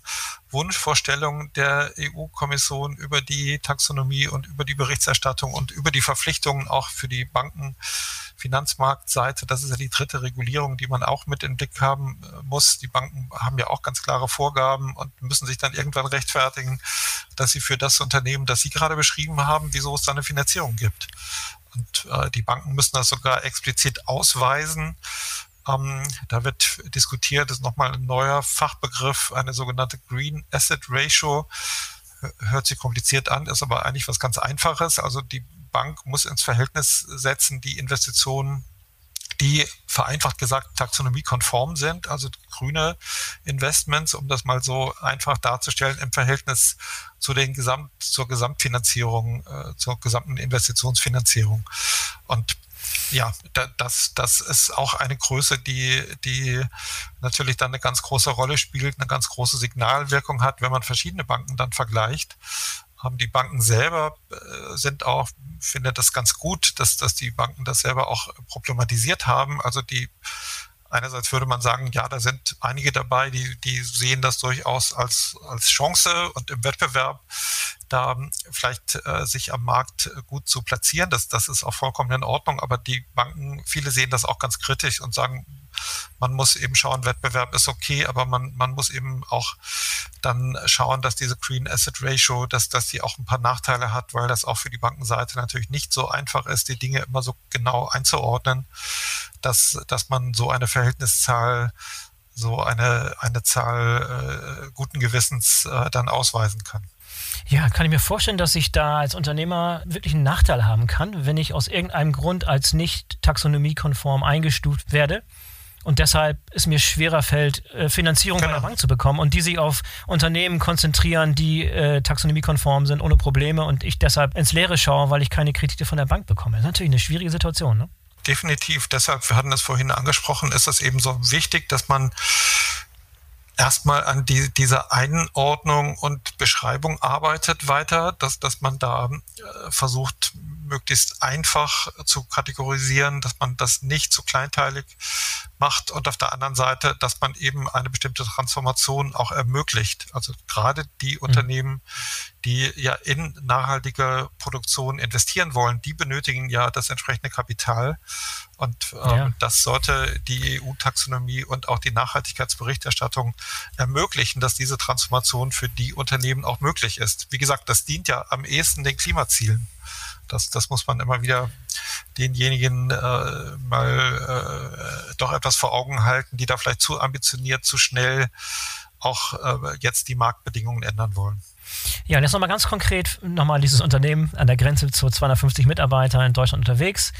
Wunschvorstellung der EU-Kommission über die Taxonomie und über die Berichterstattung und über die Verpflichtungen auch für die Banken. Finanzmarktseite, das ist ja die dritte Regulierung, die man auch mit im Blick haben äh, muss. Die Banken haben ja auch ganz klare Vorgaben und müssen sich dann irgendwann rechtfertigen, dass sie für das Unternehmen, das Sie gerade beschrieben haben, wieso es da eine Finanzierung gibt. Und äh, die Banken müssen das sogar explizit ausweisen. Ähm, da wird diskutiert, ist nochmal ein neuer Fachbegriff, eine sogenannte Green Asset Ratio. Hört sich kompliziert an, ist aber eigentlich was ganz Einfaches. Also die Bank muss ins Verhältnis setzen die Investitionen die vereinfacht gesagt taxonomiekonform sind, also grüne Investments, um das mal so einfach darzustellen, im Verhältnis zu den Gesamt, zur Gesamtfinanzierung, äh, zur gesamten Investitionsfinanzierung. Und ja, das, das ist auch eine Größe, die, die natürlich dann eine ganz große Rolle spielt, eine ganz große Signalwirkung hat, wenn man verschiedene Banken dann vergleicht. Haben die Banken selber äh, sind auch, finde das ganz gut, dass, dass die Banken das selber auch problematisiert haben. Also die einerseits würde man sagen, ja, da sind einige dabei, die, die sehen das durchaus als, als Chance und im Wettbewerb da vielleicht äh, sich am Markt gut zu platzieren. Das, das ist auch vollkommen in Ordnung, aber die Banken, viele sehen das auch ganz kritisch und sagen, man muss eben schauen, Wettbewerb ist okay, aber man, man muss eben auch dann schauen, dass diese Green Asset Ratio, dass, dass die auch ein paar Nachteile hat, weil das auch für die Bankenseite natürlich nicht so einfach ist, die Dinge immer so genau einzuordnen, dass, dass man so eine Verhältniszahl so eine, eine Zahl äh, guten Gewissens äh, dann ausweisen kann. Ja, kann ich mir vorstellen, dass ich da als Unternehmer wirklich einen Nachteil haben kann, wenn ich aus irgendeinem Grund als nicht taxonomiekonform eingestuft werde und deshalb es mir schwerer fällt, äh, Finanzierung genau. von der Bank zu bekommen und die sich auf Unternehmen konzentrieren, die äh, taxonomiekonform sind, ohne Probleme und ich deshalb ins Leere schaue, weil ich keine Kredite von der Bank bekomme. Das ist natürlich eine schwierige Situation. Ne? Definitiv. Deshalb, wir hatten das vorhin angesprochen, ist es eben so wichtig, dass man erstmal an die, dieser Einordnung und Beschreibung arbeitet weiter, dass, dass man da äh, versucht, möglichst einfach zu kategorisieren, dass man das nicht zu kleinteilig macht und auf der anderen Seite, dass man eben eine bestimmte Transformation auch ermöglicht. Also gerade die mhm. Unternehmen, die ja in nachhaltige Produktion investieren wollen, die benötigen ja das entsprechende Kapital. Und ähm, ja. das sollte die EU-Taxonomie und auch die Nachhaltigkeitsberichterstattung ermöglichen, dass diese Transformation für die Unternehmen auch möglich ist. Wie gesagt, das dient ja am ehesten den Klimazielen. Das, das muss man immer wieder denjenigen äh, mal äh, doch etwas vor Augen halten, die da vielleicht zu ambitioniert, zu schnell auch äh, jetzt die Marktbedingungen ändern wollen. Ja, und jetzt nochmal ganz konkret, nochmal dieses Unternehmen an der Grenze zu 250 Mitarbeitern in Deutschland unterwegs.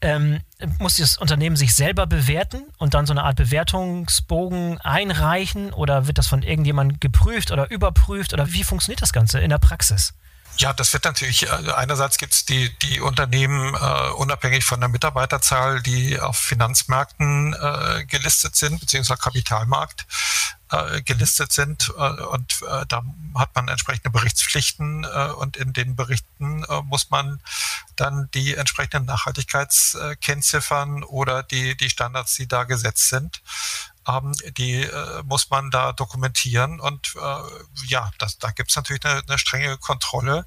Ähm, muss dieses Unternehmen sich selber bewerten und dann so eine Art Bewertungsbogen einreichen oder wird das von irgendjemandem geprüft oder überprüft oder wie funktioniert das Ganze in der Praxis? Ja, das wird natürlich, äh, einerseits gibt es die, die Unternehmen äh, unabhängig von der Mitarbeiterzahl, die auf Finanzmärkten äh, gelistet sind, beziehungsweise Kapitalmarkt äh, gelistet sind. Äh, und äh, da hat man entsprechende Berichtspflichten und in den Berichten muss man dann die entsprechenden Nachhaltigkeitskennziffern oder die, die Standards, die da gesetzt sind, ähm, die äh, muss man da dokumentieren. Und äh, ja, das, da gibt es natürlich eine, eine strenge Kontrolle.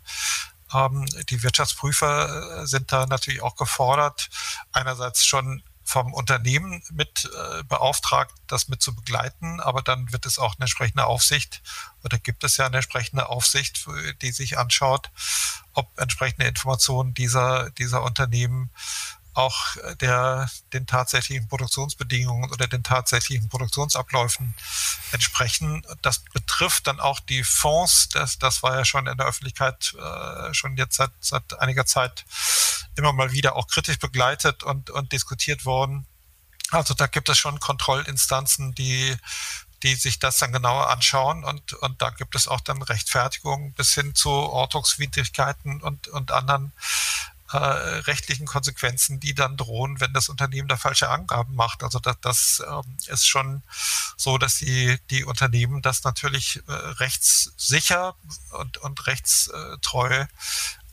Ähm, die Wirtschaftsprüfer äh, sind da natürlich auch gefordert, einerseits schon vom Unternehmen mit äh, beauftragt, das mit zu begleiten, aber dann wird es auch eine entsprechende Aufsicht oder gibt es ja eine entsprechende Aufsicht, die sich anschaut, ob entsprechende Informationen dieser, dieser Unternehmen auch der, den tatsächlichen Produktionsbedingungen oder den tatsächlichen Produktionsabläufen entsprechen. Das betrifft dann auch die Fonds. Das, das war ja schon in der Öffentlichkeit äh, schon jetzt seit, seit einiger Zeit immer mal wieder auch kritisch begleitet und, und diskutiert worden. Also da gibt es schon Kontrollinstanzen, die die sich das dann genauer anschauen und, und da gibt es auch dann Rechtfertigungen bis hin zu Ordnungswidrigkeiten und, und anderen äh, rechtlichen Konsequenzen, die dann drohen, wenn das Unternehmen da falsche Angaben macht. Also das, das ähm, ist schon so, dass die, die Unternehmen das natürlich äh, rechtssicher und, und rechtstreu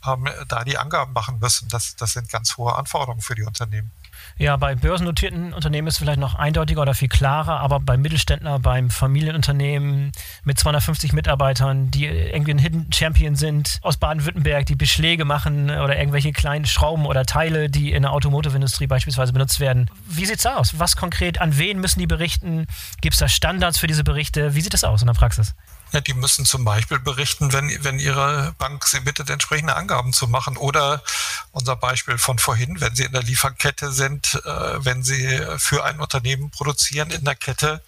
ähm, da die Angaben machen müssen. Das, das sind ganz hohe Anforderungen für die Unternehmen. Ja, bei börsennotierten Unternehmen ist es vielleicht noch eindeutiger oder viel klarer, aber bei Mittelständler, beim Familienunternehmen mit 250 Mitarbeitern, die irgendwie ein Hidden Champion sind aus Baden-Württemberg, die Beschläge machen oder irgendwelche kleinen Schrauben oder Teile, die in der Automotive-Industrie beispielsweise benutzt werden. Wie sieht es aus? Was konkret, an wen müssen die berichten? Gibt es da Standards für diese Berichte? Wie sieht das aus in der Praxis? Ja, die müssen zum Beispiel berichten, wenn, wenn ihre Bank sie bittet, entsprechende Angaben zu machen. Oder unser Beispiel von vorhin, wenn sie in der Lieferkette sind, äh, wenn sie für ein Unternehmen produzieren in der Kette,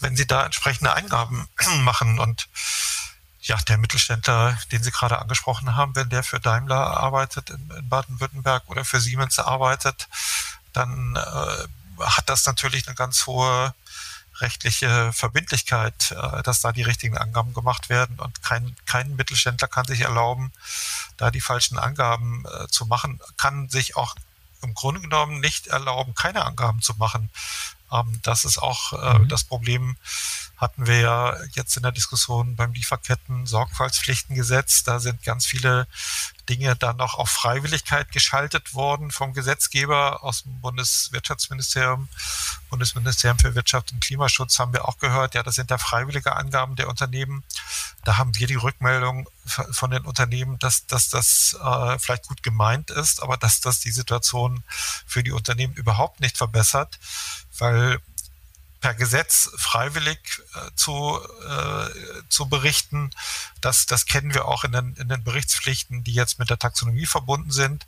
wenn sie da entsprechende Eingaben machen. Und ja, der Mittelständler, den Sie gerade angesprochen haben, wenn der für Daimler arbeitet in, in Baden-Württemberg oder für Siemens arbeitet, dann äh, hat das natürlich eine ganz hohe rechtliche Verbindlichkeit, äh, dass da die richtigen Angaben gemacht werden und kein, kein Mittelständler kann sich erlauben, da die falschen Angaben äh, zu machen, kann sich auch im Grunde genommen nicht erlauben, keine Angaben zu machen. Ähm, das ist auch äh, mhm. das Problem hatten wir ja jetzt in der Diskussion beim Lieferketten-Sorgfaltspflichtengesetz. Da sind ganz viele Dinge dann noch auf Freiwilligkeit geschaltet worden vom Gesetzgeber aus dem Bundeswirtschaftsministerium, Bundesministerium für Wirtschaft und Klimaschutz haben wir auch gehört. Ja, das sind da freiwillige Angaben der Unternehmen. Da haben wir die Rückmeldung von den Unternehmen, dass, dass das äh, vielleicht gut gemeint ist, aber dass das die Situation für die Unternehmen überhaupt nicht verbessert, weil per Gesetz freiwillig äh, zu, äh, zu berichten. Das, das kennen wir auch in den, in den Berichtspflichten, die jetzt mit der Taxonomie verbunden sind.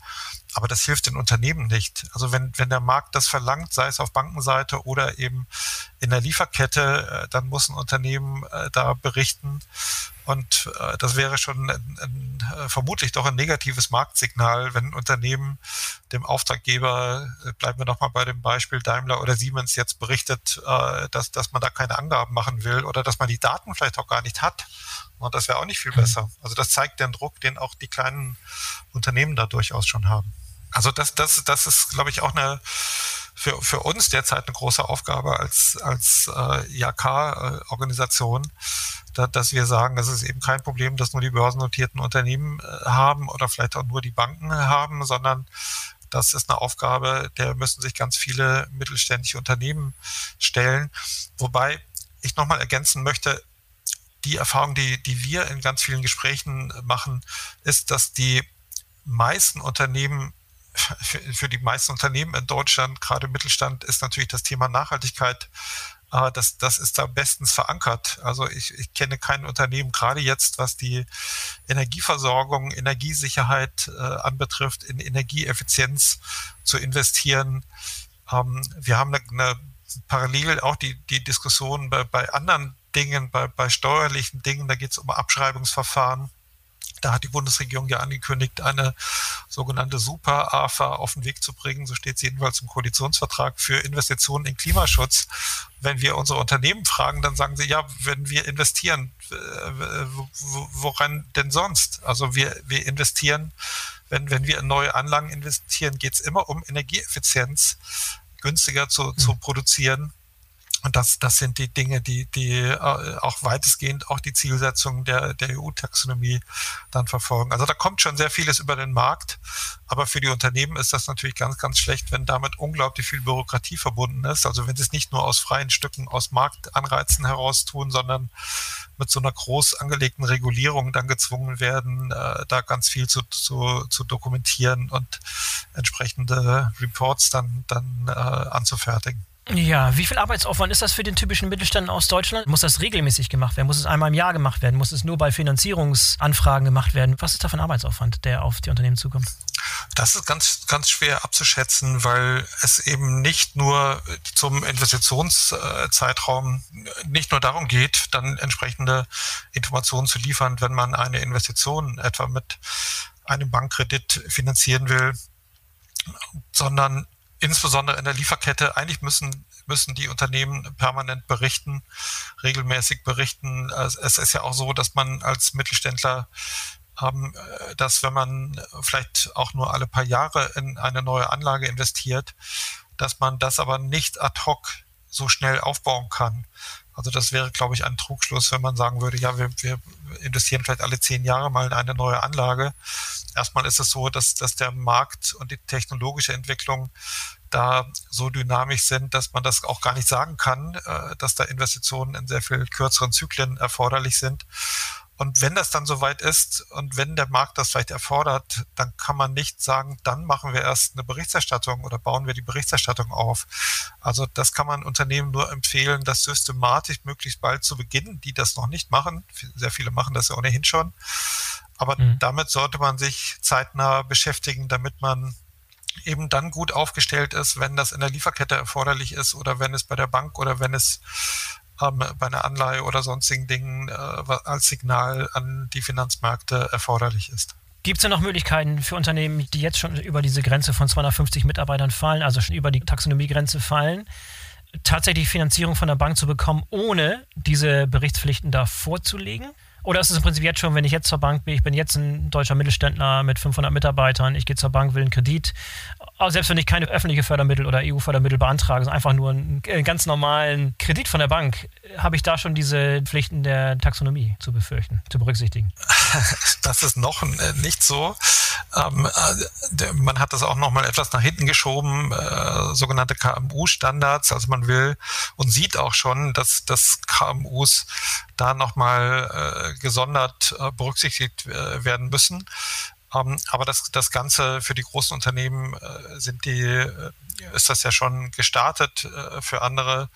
Aber das hilft den Unternehmen nicht. Also wenn, wenn der Markt das verlangt, sei es auf Bankenseite oder eben in der Lieferkette, äh, dann muss ein Unternehmen äh, da berichten. Und äh, das wäre schon ein, ein, vermutlich doch ein negatives Marktsignal, wenn ein Unternehmen dem Auftraggeber, bleiben wir nochmal bei dem Beispiel Daimler oder Siemens jetzt berichtet, dass, dass man da keine Angaben machen will oder dass man die Daten vielleicht auch gar nicht hat. Und das wäre auch nicht viel mhm. besser. Also das zeigt den Druck, den auch die kleinen Unternehmen da durchaus schon haben. Also das, das, das ist, glaube ich, auch eine für, für uns derzeit eine große Aufgabe als, als äh, IAK-Organisation, da, dass wir sagen, es ist eben kein Problem, dass nur die börsennotierten Unternehmen äh, haben oder vielleicht auch nur die Banken haben, sondern das ist eine Aufgabe, der müssen sich ganz viele mittelständische Unternehmen stellen. Wobei ich nochmal ergänzen möchte, die Erfahrung, die, die wir in ganz vielen Gesprächen machen, ist, dass die meisten Unternehmen für, die meisten Unternehmen in Deutschland, gerade im Mittelstand, ist natürlich das Thema Nachhaltigkeit äh, das, das ist da bestens verankert. Also ich, ich kenne kein Unternehmen, gerade jetzt, was die Energieversorgung, Energiesicherheit äh, anbetrifft, in Energieeffizienz zu investieren. Ähm, wir haben eine, eine parallel auch die, die Diskussion bei, bei anderen Dingen, bei, bei steuerlichen Dingen, da geht es um Abschreibungsverfahren. Da hat die Bundesregierung ja angekündigt, eine sogenannte Super-AFA auf den Weg zu bringen. So steht es jedenfalls im Koalitionsvertrag für Investitionen in Klimaschutz. Wenn wir unsere Unternehmen fragen, dann sagen sie, ja, wenn wir investieren, woran denn sonst? Also wir, wir investieren, wenn, wenn wir in neue Anlagen investieren, geht es immer um Energieeffizienz, günstiger zu, zu hm. produzieren und das, das sind die Dinge, die, die äh, auch weitestgehend auch die Zielsetzungen der, der EU-Taxonomie dann verfolgen. Also da kommt schon sehr vieles über den Markt, aber für die Unternehmen ist das natürlich ganz, ganz schlecht, wenn damit unglaublich viel Bürokratie verbunden ist. Also wenn sie es nicht nur aus freien Stücken, aus Marktanreizen heraus tun, sondern mit so einer groß angelegten Regulierung dann gezwungen werden, äh, da ganz viel zu, zu, zu dokumentieren und entsprechende Reports dann, dann äh, anzufertigen. Ja, wie viel Arbeitsaufwand ist das für den typischen Mittelstand aus Deutschland? Muss das regelmäßig gemacht werden? Muss es einmal im Jahr gemacht werden? Muss es nur bei Finanzierungsanfragen gemacht werden? Was ist da für ein Arbeitsaufwand, der auf die Unternehmen zukommt? Das ist ganz, ganz schwer abzuschätzen, weil es eben nicht nur zum Investitionszeitraum nicht nur darum geht, dann entsprechende Informationen zu liefern, wenn man eine Investition etwa mit einem Bankkredit finanzieren will, sondern insbesondere in der Lieferkette, eigentlich müssen, müssen die Unternehmen permanent berichten, regelmäßig berichten. Es ist ja auch so, dass man als Mittelständler ähm, dass wenn man vielleicht auch nur alle paar Jahre in eine neue Anlage investiert, dass man das aber nicht ad hoc so schnell aufbauen kann. Also das wäre, glaube ich, ein Trugschluss, wenn man sagen würde, ja, wir, wir investieren vielleicht alle zehn Jahre mal in eine neue Anlage. Erstmal ist es so, dass, dass der Markt und die technologische Entwicklung da so dynamisch sind, dass man das auch gar nicht sagen kann, äh, dass da Investitionen in sehr viel kürzeren Zyklen erforderlich sind. Und wenn das dann soweit ist und wenn der Markt das vielleicht erfordert, dann kann man nicht sagen, dann machen wir erst eine Berichterstattung oder bauen wir die Berichterstattung auf. Also das kann man Unternehmen nur empfehlen, das systematisch möglichst bald zu beginnen, die das noch nicht machen. Sehr viele machen das ja ohnehin schon. Aber mhm. damit sollte man sich zeitnah beschäftigen, damit man eben dann gut aufgestellt ist, wenn das in der Lieferkette erforderlich ist oder wenn es bei der Bank oder wenn es ähm, bei einer Anleihe oder sonstigen Dingen äh, als Signal an die Finanzmärkte erforderlich ist. Gibt es denn noch Möglichkeiten für Unternehmen, die jetzt schon über diese Grenze von 250 Mitarbeitern fallen, also schon über die Taxonomiegrenze fallen, tatsächlich Finanzierung von der Bank zu bekommen, ohne diese Berichtspflichten da vorzulegen? Oder ist es im Prinzip jetzt schon, wenn ich jetzt zur Bank bin, ich bin jetzt ein deutscher Mittelständler mit 500 Mitarbeitern, ich gehe zur Bank, will einen Kredit, aber selbst wenn ich keine öffentliche Fördermittel oder EU-Fördermittel beantrage, sondern einfach nur einen, einen, ganz normalen Kredit von der Bank, habe ich da schon diese Pflichten der Taxonomie zu befürchten, zu berücksichtigen? Das ist noch äh, nicht so. Ähm, äh, man hat das auch noch mal etwas nach hinten geschoben, äh, sogenannte KMU-Standards. Also man will und sieht auch schon, dass, dass KMUs da noch mal gesondert berücksichtigt werden müssen. Aber das, das Ganze für die großen Unternehmen äh, sind die, äh, ist das ja schon gestartet. Äh, für andere,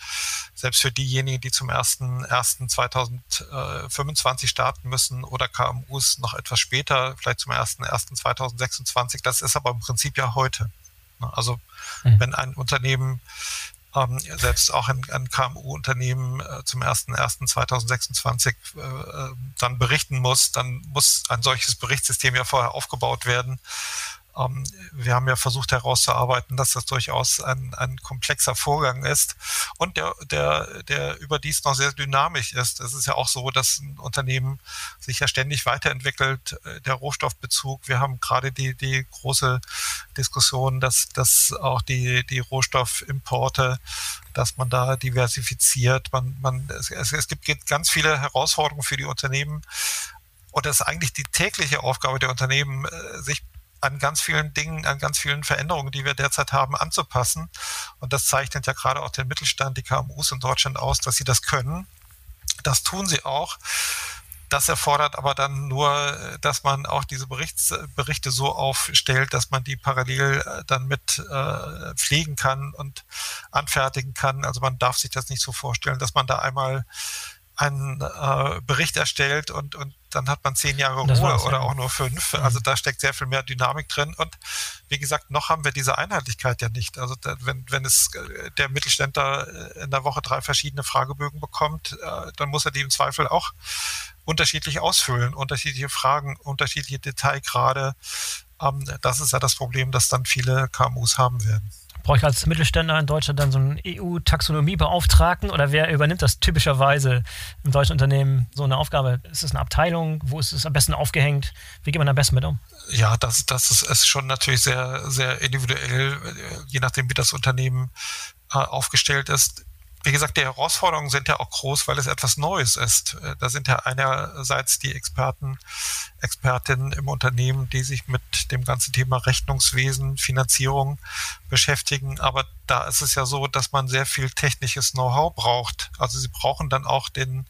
selbst für diejenigen, die zum 1.1.2025 starten müssen oder KMUs noch etwas später, vielleicht zum 1.1.2026. Das ist aber im Prinzip ja heute. Also mhm. wenn ein Unternehmen ähm, selbst auch ein, ein KMU-Unternehmen äh, zum 01.01.2026 äh, äh, dann berichten muss, dann muss ein solches Berichtssystem ja vorher aufgebaut werden. Ähm, wir haben ja versucht herauszuarbeiten, dass das durchaus ein, ein komplexer Vorgang ist und der, der, der überdies noch sehr dynamisch ist. Es ist ja auch so, dass ein Unternehmen sich ja ständig weiterentwickelt, äh, der Rohstoffbezug. Wir haben gerade die, die große Diskussion, dass, dass auch die, die Rohstoffimporte dass man da diversifiziert. Man, man, es, es gibt ganz viele Herausforderungen für die Unternehmen. Und das ist eigentlich die tägliche Aufgabe der Unternehmen, äh, sich an ganz vielen Dingen, an ganz vielen Veränderungen, die wir derzeit haben, anzupassen. Und das zeichnet ja gerade auch den Mittelstand, die KMUs in Deutschland aus, dass sie das können. Das tun sie auch. Das erfordert aber dann nur, dass man auch diese Berichts, Berichte so aufstellt, dass man die parallel äh, dann mit äh, pflegen kann und anfertigen kann. Also man darf sich das nicht so vorstellen, dass man da einmal einen äh, Bericht erstellt und, und dann hat man zehn Jahre Ruhe oder ja. auch nur fünf. Mhm. Also da steckt sehr viel mehr Dynamik drin. Und wie gesagt, noch haben wir diese Einheitlichkeit ja nicht. Also da, wenn, wenn es äh, der Mittelständler äh, in der Woche drei verschiedene Fragebögen bekommt, äh, dann muss er die im Zweifel auch unterschiedlich ausfüllen, unterschiedliche Fragen, unterschiedliche Detailgrade. Ähm, das ist ja das Problem, das dann viele KMUs haben werden. Brauche ich als Mittelständler in Deutschland dann so einen EU-Taxonomiebeauftragten oder wer übernimmt das typischerweise im deutschen Unternehmen so eine Aufgabe? Ist es eine Abteilung? Wo ist es am besten aufgehängt? Wie geht man am besten mit um? Ja, das, das ist, ist schon natürlich sehr, sehr individuell, je nachdem, wie das Unternehmen äh, aufgestellt ist wie gesagt, die Herausforderungen sind ja auch groß, weil es etwas Neues ist. Äh, da sind ja einerseits die Experten, Expertinnen im Unternehmen, die sich mit dem ganzen Thema Rechnungswesen, Finanzierung beschäftigen. Aber da ist es ja so, dass man sehr viel technisches Know-how braucht. Also sie brauchen dann auch den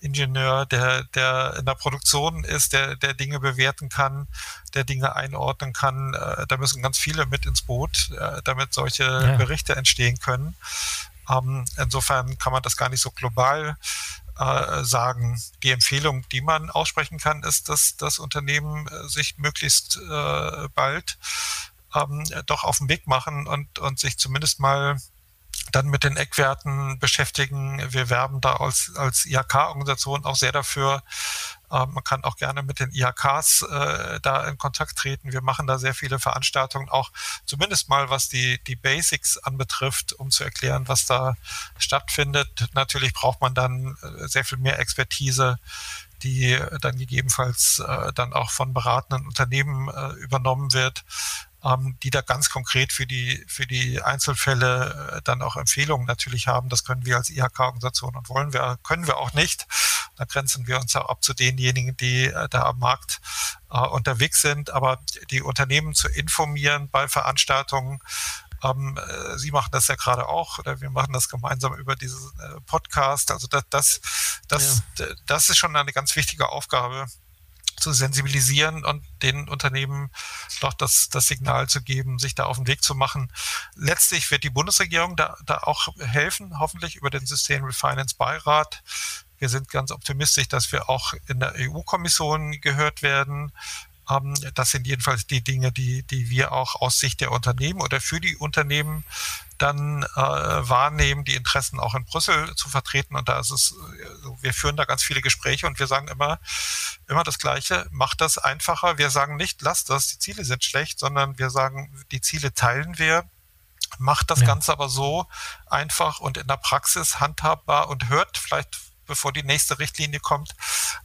Ingenieur, der, der in der Produktion ist, der, der Dinge bewerten kann, der Dinge einordnen kann. Äh, da müssen ganz viele mit ins Boot, äh, damit solche ja. Berichte entstehen können. Ähm, insofern kann man das gar nicht so global äh, sagen. Die Empfehlung, die man aussprechen kann, ist, dass das Unternehmen äh, sich möglichst äh, bald ähm, doch auf den Weg machen und, und sich zumindest mal dann mit den Eckwerten beschäftigen. Wir werben da als, als IHK-Organisation auch sehr dafür, man kann auch gerne mit den IHKs äh, da in Kontakt treten. Wir machen da sehr viele Veranstaltungen, auch zumindest mal was die, die Basics anbetrifft, um zu erklären, was da stattfindet. Natürlich braucht man dann äh, sehr viel mehr Expertise die dann gegebenenfalls äh, dann auch von beratenden Unternehmen äh, übernommen wird ähm, die da ganz konkret für die, für die Einzelfälle äh, dann auch Empfehlungen natürlich haben. Das können wir als IHK-Organisation und wollen wir, können wir auch nicht. Da grenzen wir uns auch ab zu denjenigen, die äh, da am Markt äh, unterwegs sind. Aber die Unternehmen zu informieren bei Veranstaltungen, ähm, äh, Sie machen das ja gerade auch, oder wir machen das gemeinsam über diesen äh, Podcast. Also das, das, das, ja. das ist schon eine ganz wichtige Aufgabe, zu sensibilisieren und den Unternehmen doch das, das Signal zu geben, sich da auf den Weg zu machen. Letztlich wird die Bundesregierung da, da auch helfen, hoffentlich über den Sustainable Finance Beirat. Wir sind ganz optimistisch, dass wir auch in der EU-Kommission gehört werden. Das sind jedenfalls die Dinge, die, die wir auch aus Sicht der Unternehmen oder für die Unternehmen dann äh, wahrnehmen, die Interessen auch in Brüssel zu vertreten. Und da ist es, äh, wir führen da ganz viele Gespräche und wir sagen immer, immer das Gleiche, macht das einfacher. Wir sagen nicht, lasst das, die Ziele sind schlecht, sondern wir sagen, die Ziele teilen wir. Macht das ja. Ganze aber so einfach und in der Praxis handhabbar und hört vielleicht bevor die nächste Richtlinie kommt,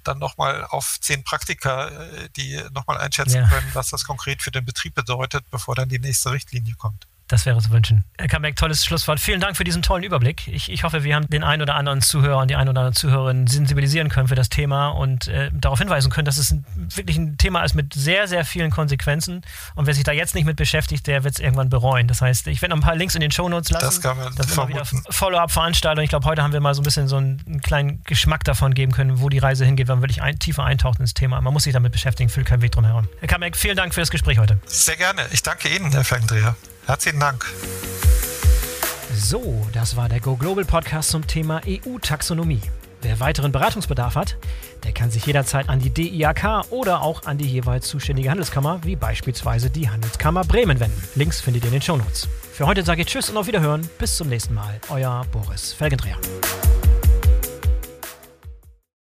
dann nochmal auf zehn Praktiker, äh, die nochmal einschätzen ja. können, was das konkret für den Betrieb bedeutet, bevor dann die nächste Richtlinie kommt. Das wäre zu wünschen. Herr Kambeck, tolles Schlusswort. Vielen Dank für diesen tollen Überblick. Ich, ich hoffe, wir haben den einen oder anderen Zuhörer und die eine oder andere Zuhörerin sensibilisieren können für das Thema und äh, darauf hinweisen können, dass es ein, wirklich ein Thema ist mit sehr, sehr vielen Konsequenzen. Und wer sich da jetzt nicht mit beschäftigt, der wird es irgendwann bereuen. Das heißt, ich werde noch ein paar Links in den Shownotes lassen. Das kann man Das ist immer wieder Follow-up-Veranstaltung. Ich glaube, heute haben wir mal so ein bisschen so einen, einen, kleinen Geschmack davon geben können, wo die Reise hingeht, wenn man wirklich ein, tiefer eintaucht ins Thema. Man muss sich damit beschäftigen, führt kein Weg drum herum. Herr Kambeck, vielen Dank für das Gespräch heute. Sehr gerne. Ich danke Ihnen, Herr Fengdreher. Herzlichen Dank. So, das war der Go Global Podcast zum Thema EU-Taxonomie. Wer weiteren Beratungsbedarf hat, der kann sich jederzeit an die DIAK oder auch an die jeweils zuständige Handelskammer, wie beispielsweise die Handelskammer Bremen wenden. Links findet ihr in den Shownotes. Für heute sage ich Tschüss und auf Wiederhören. Bis zum nächsten Mal. Euer Boris Felgendreher.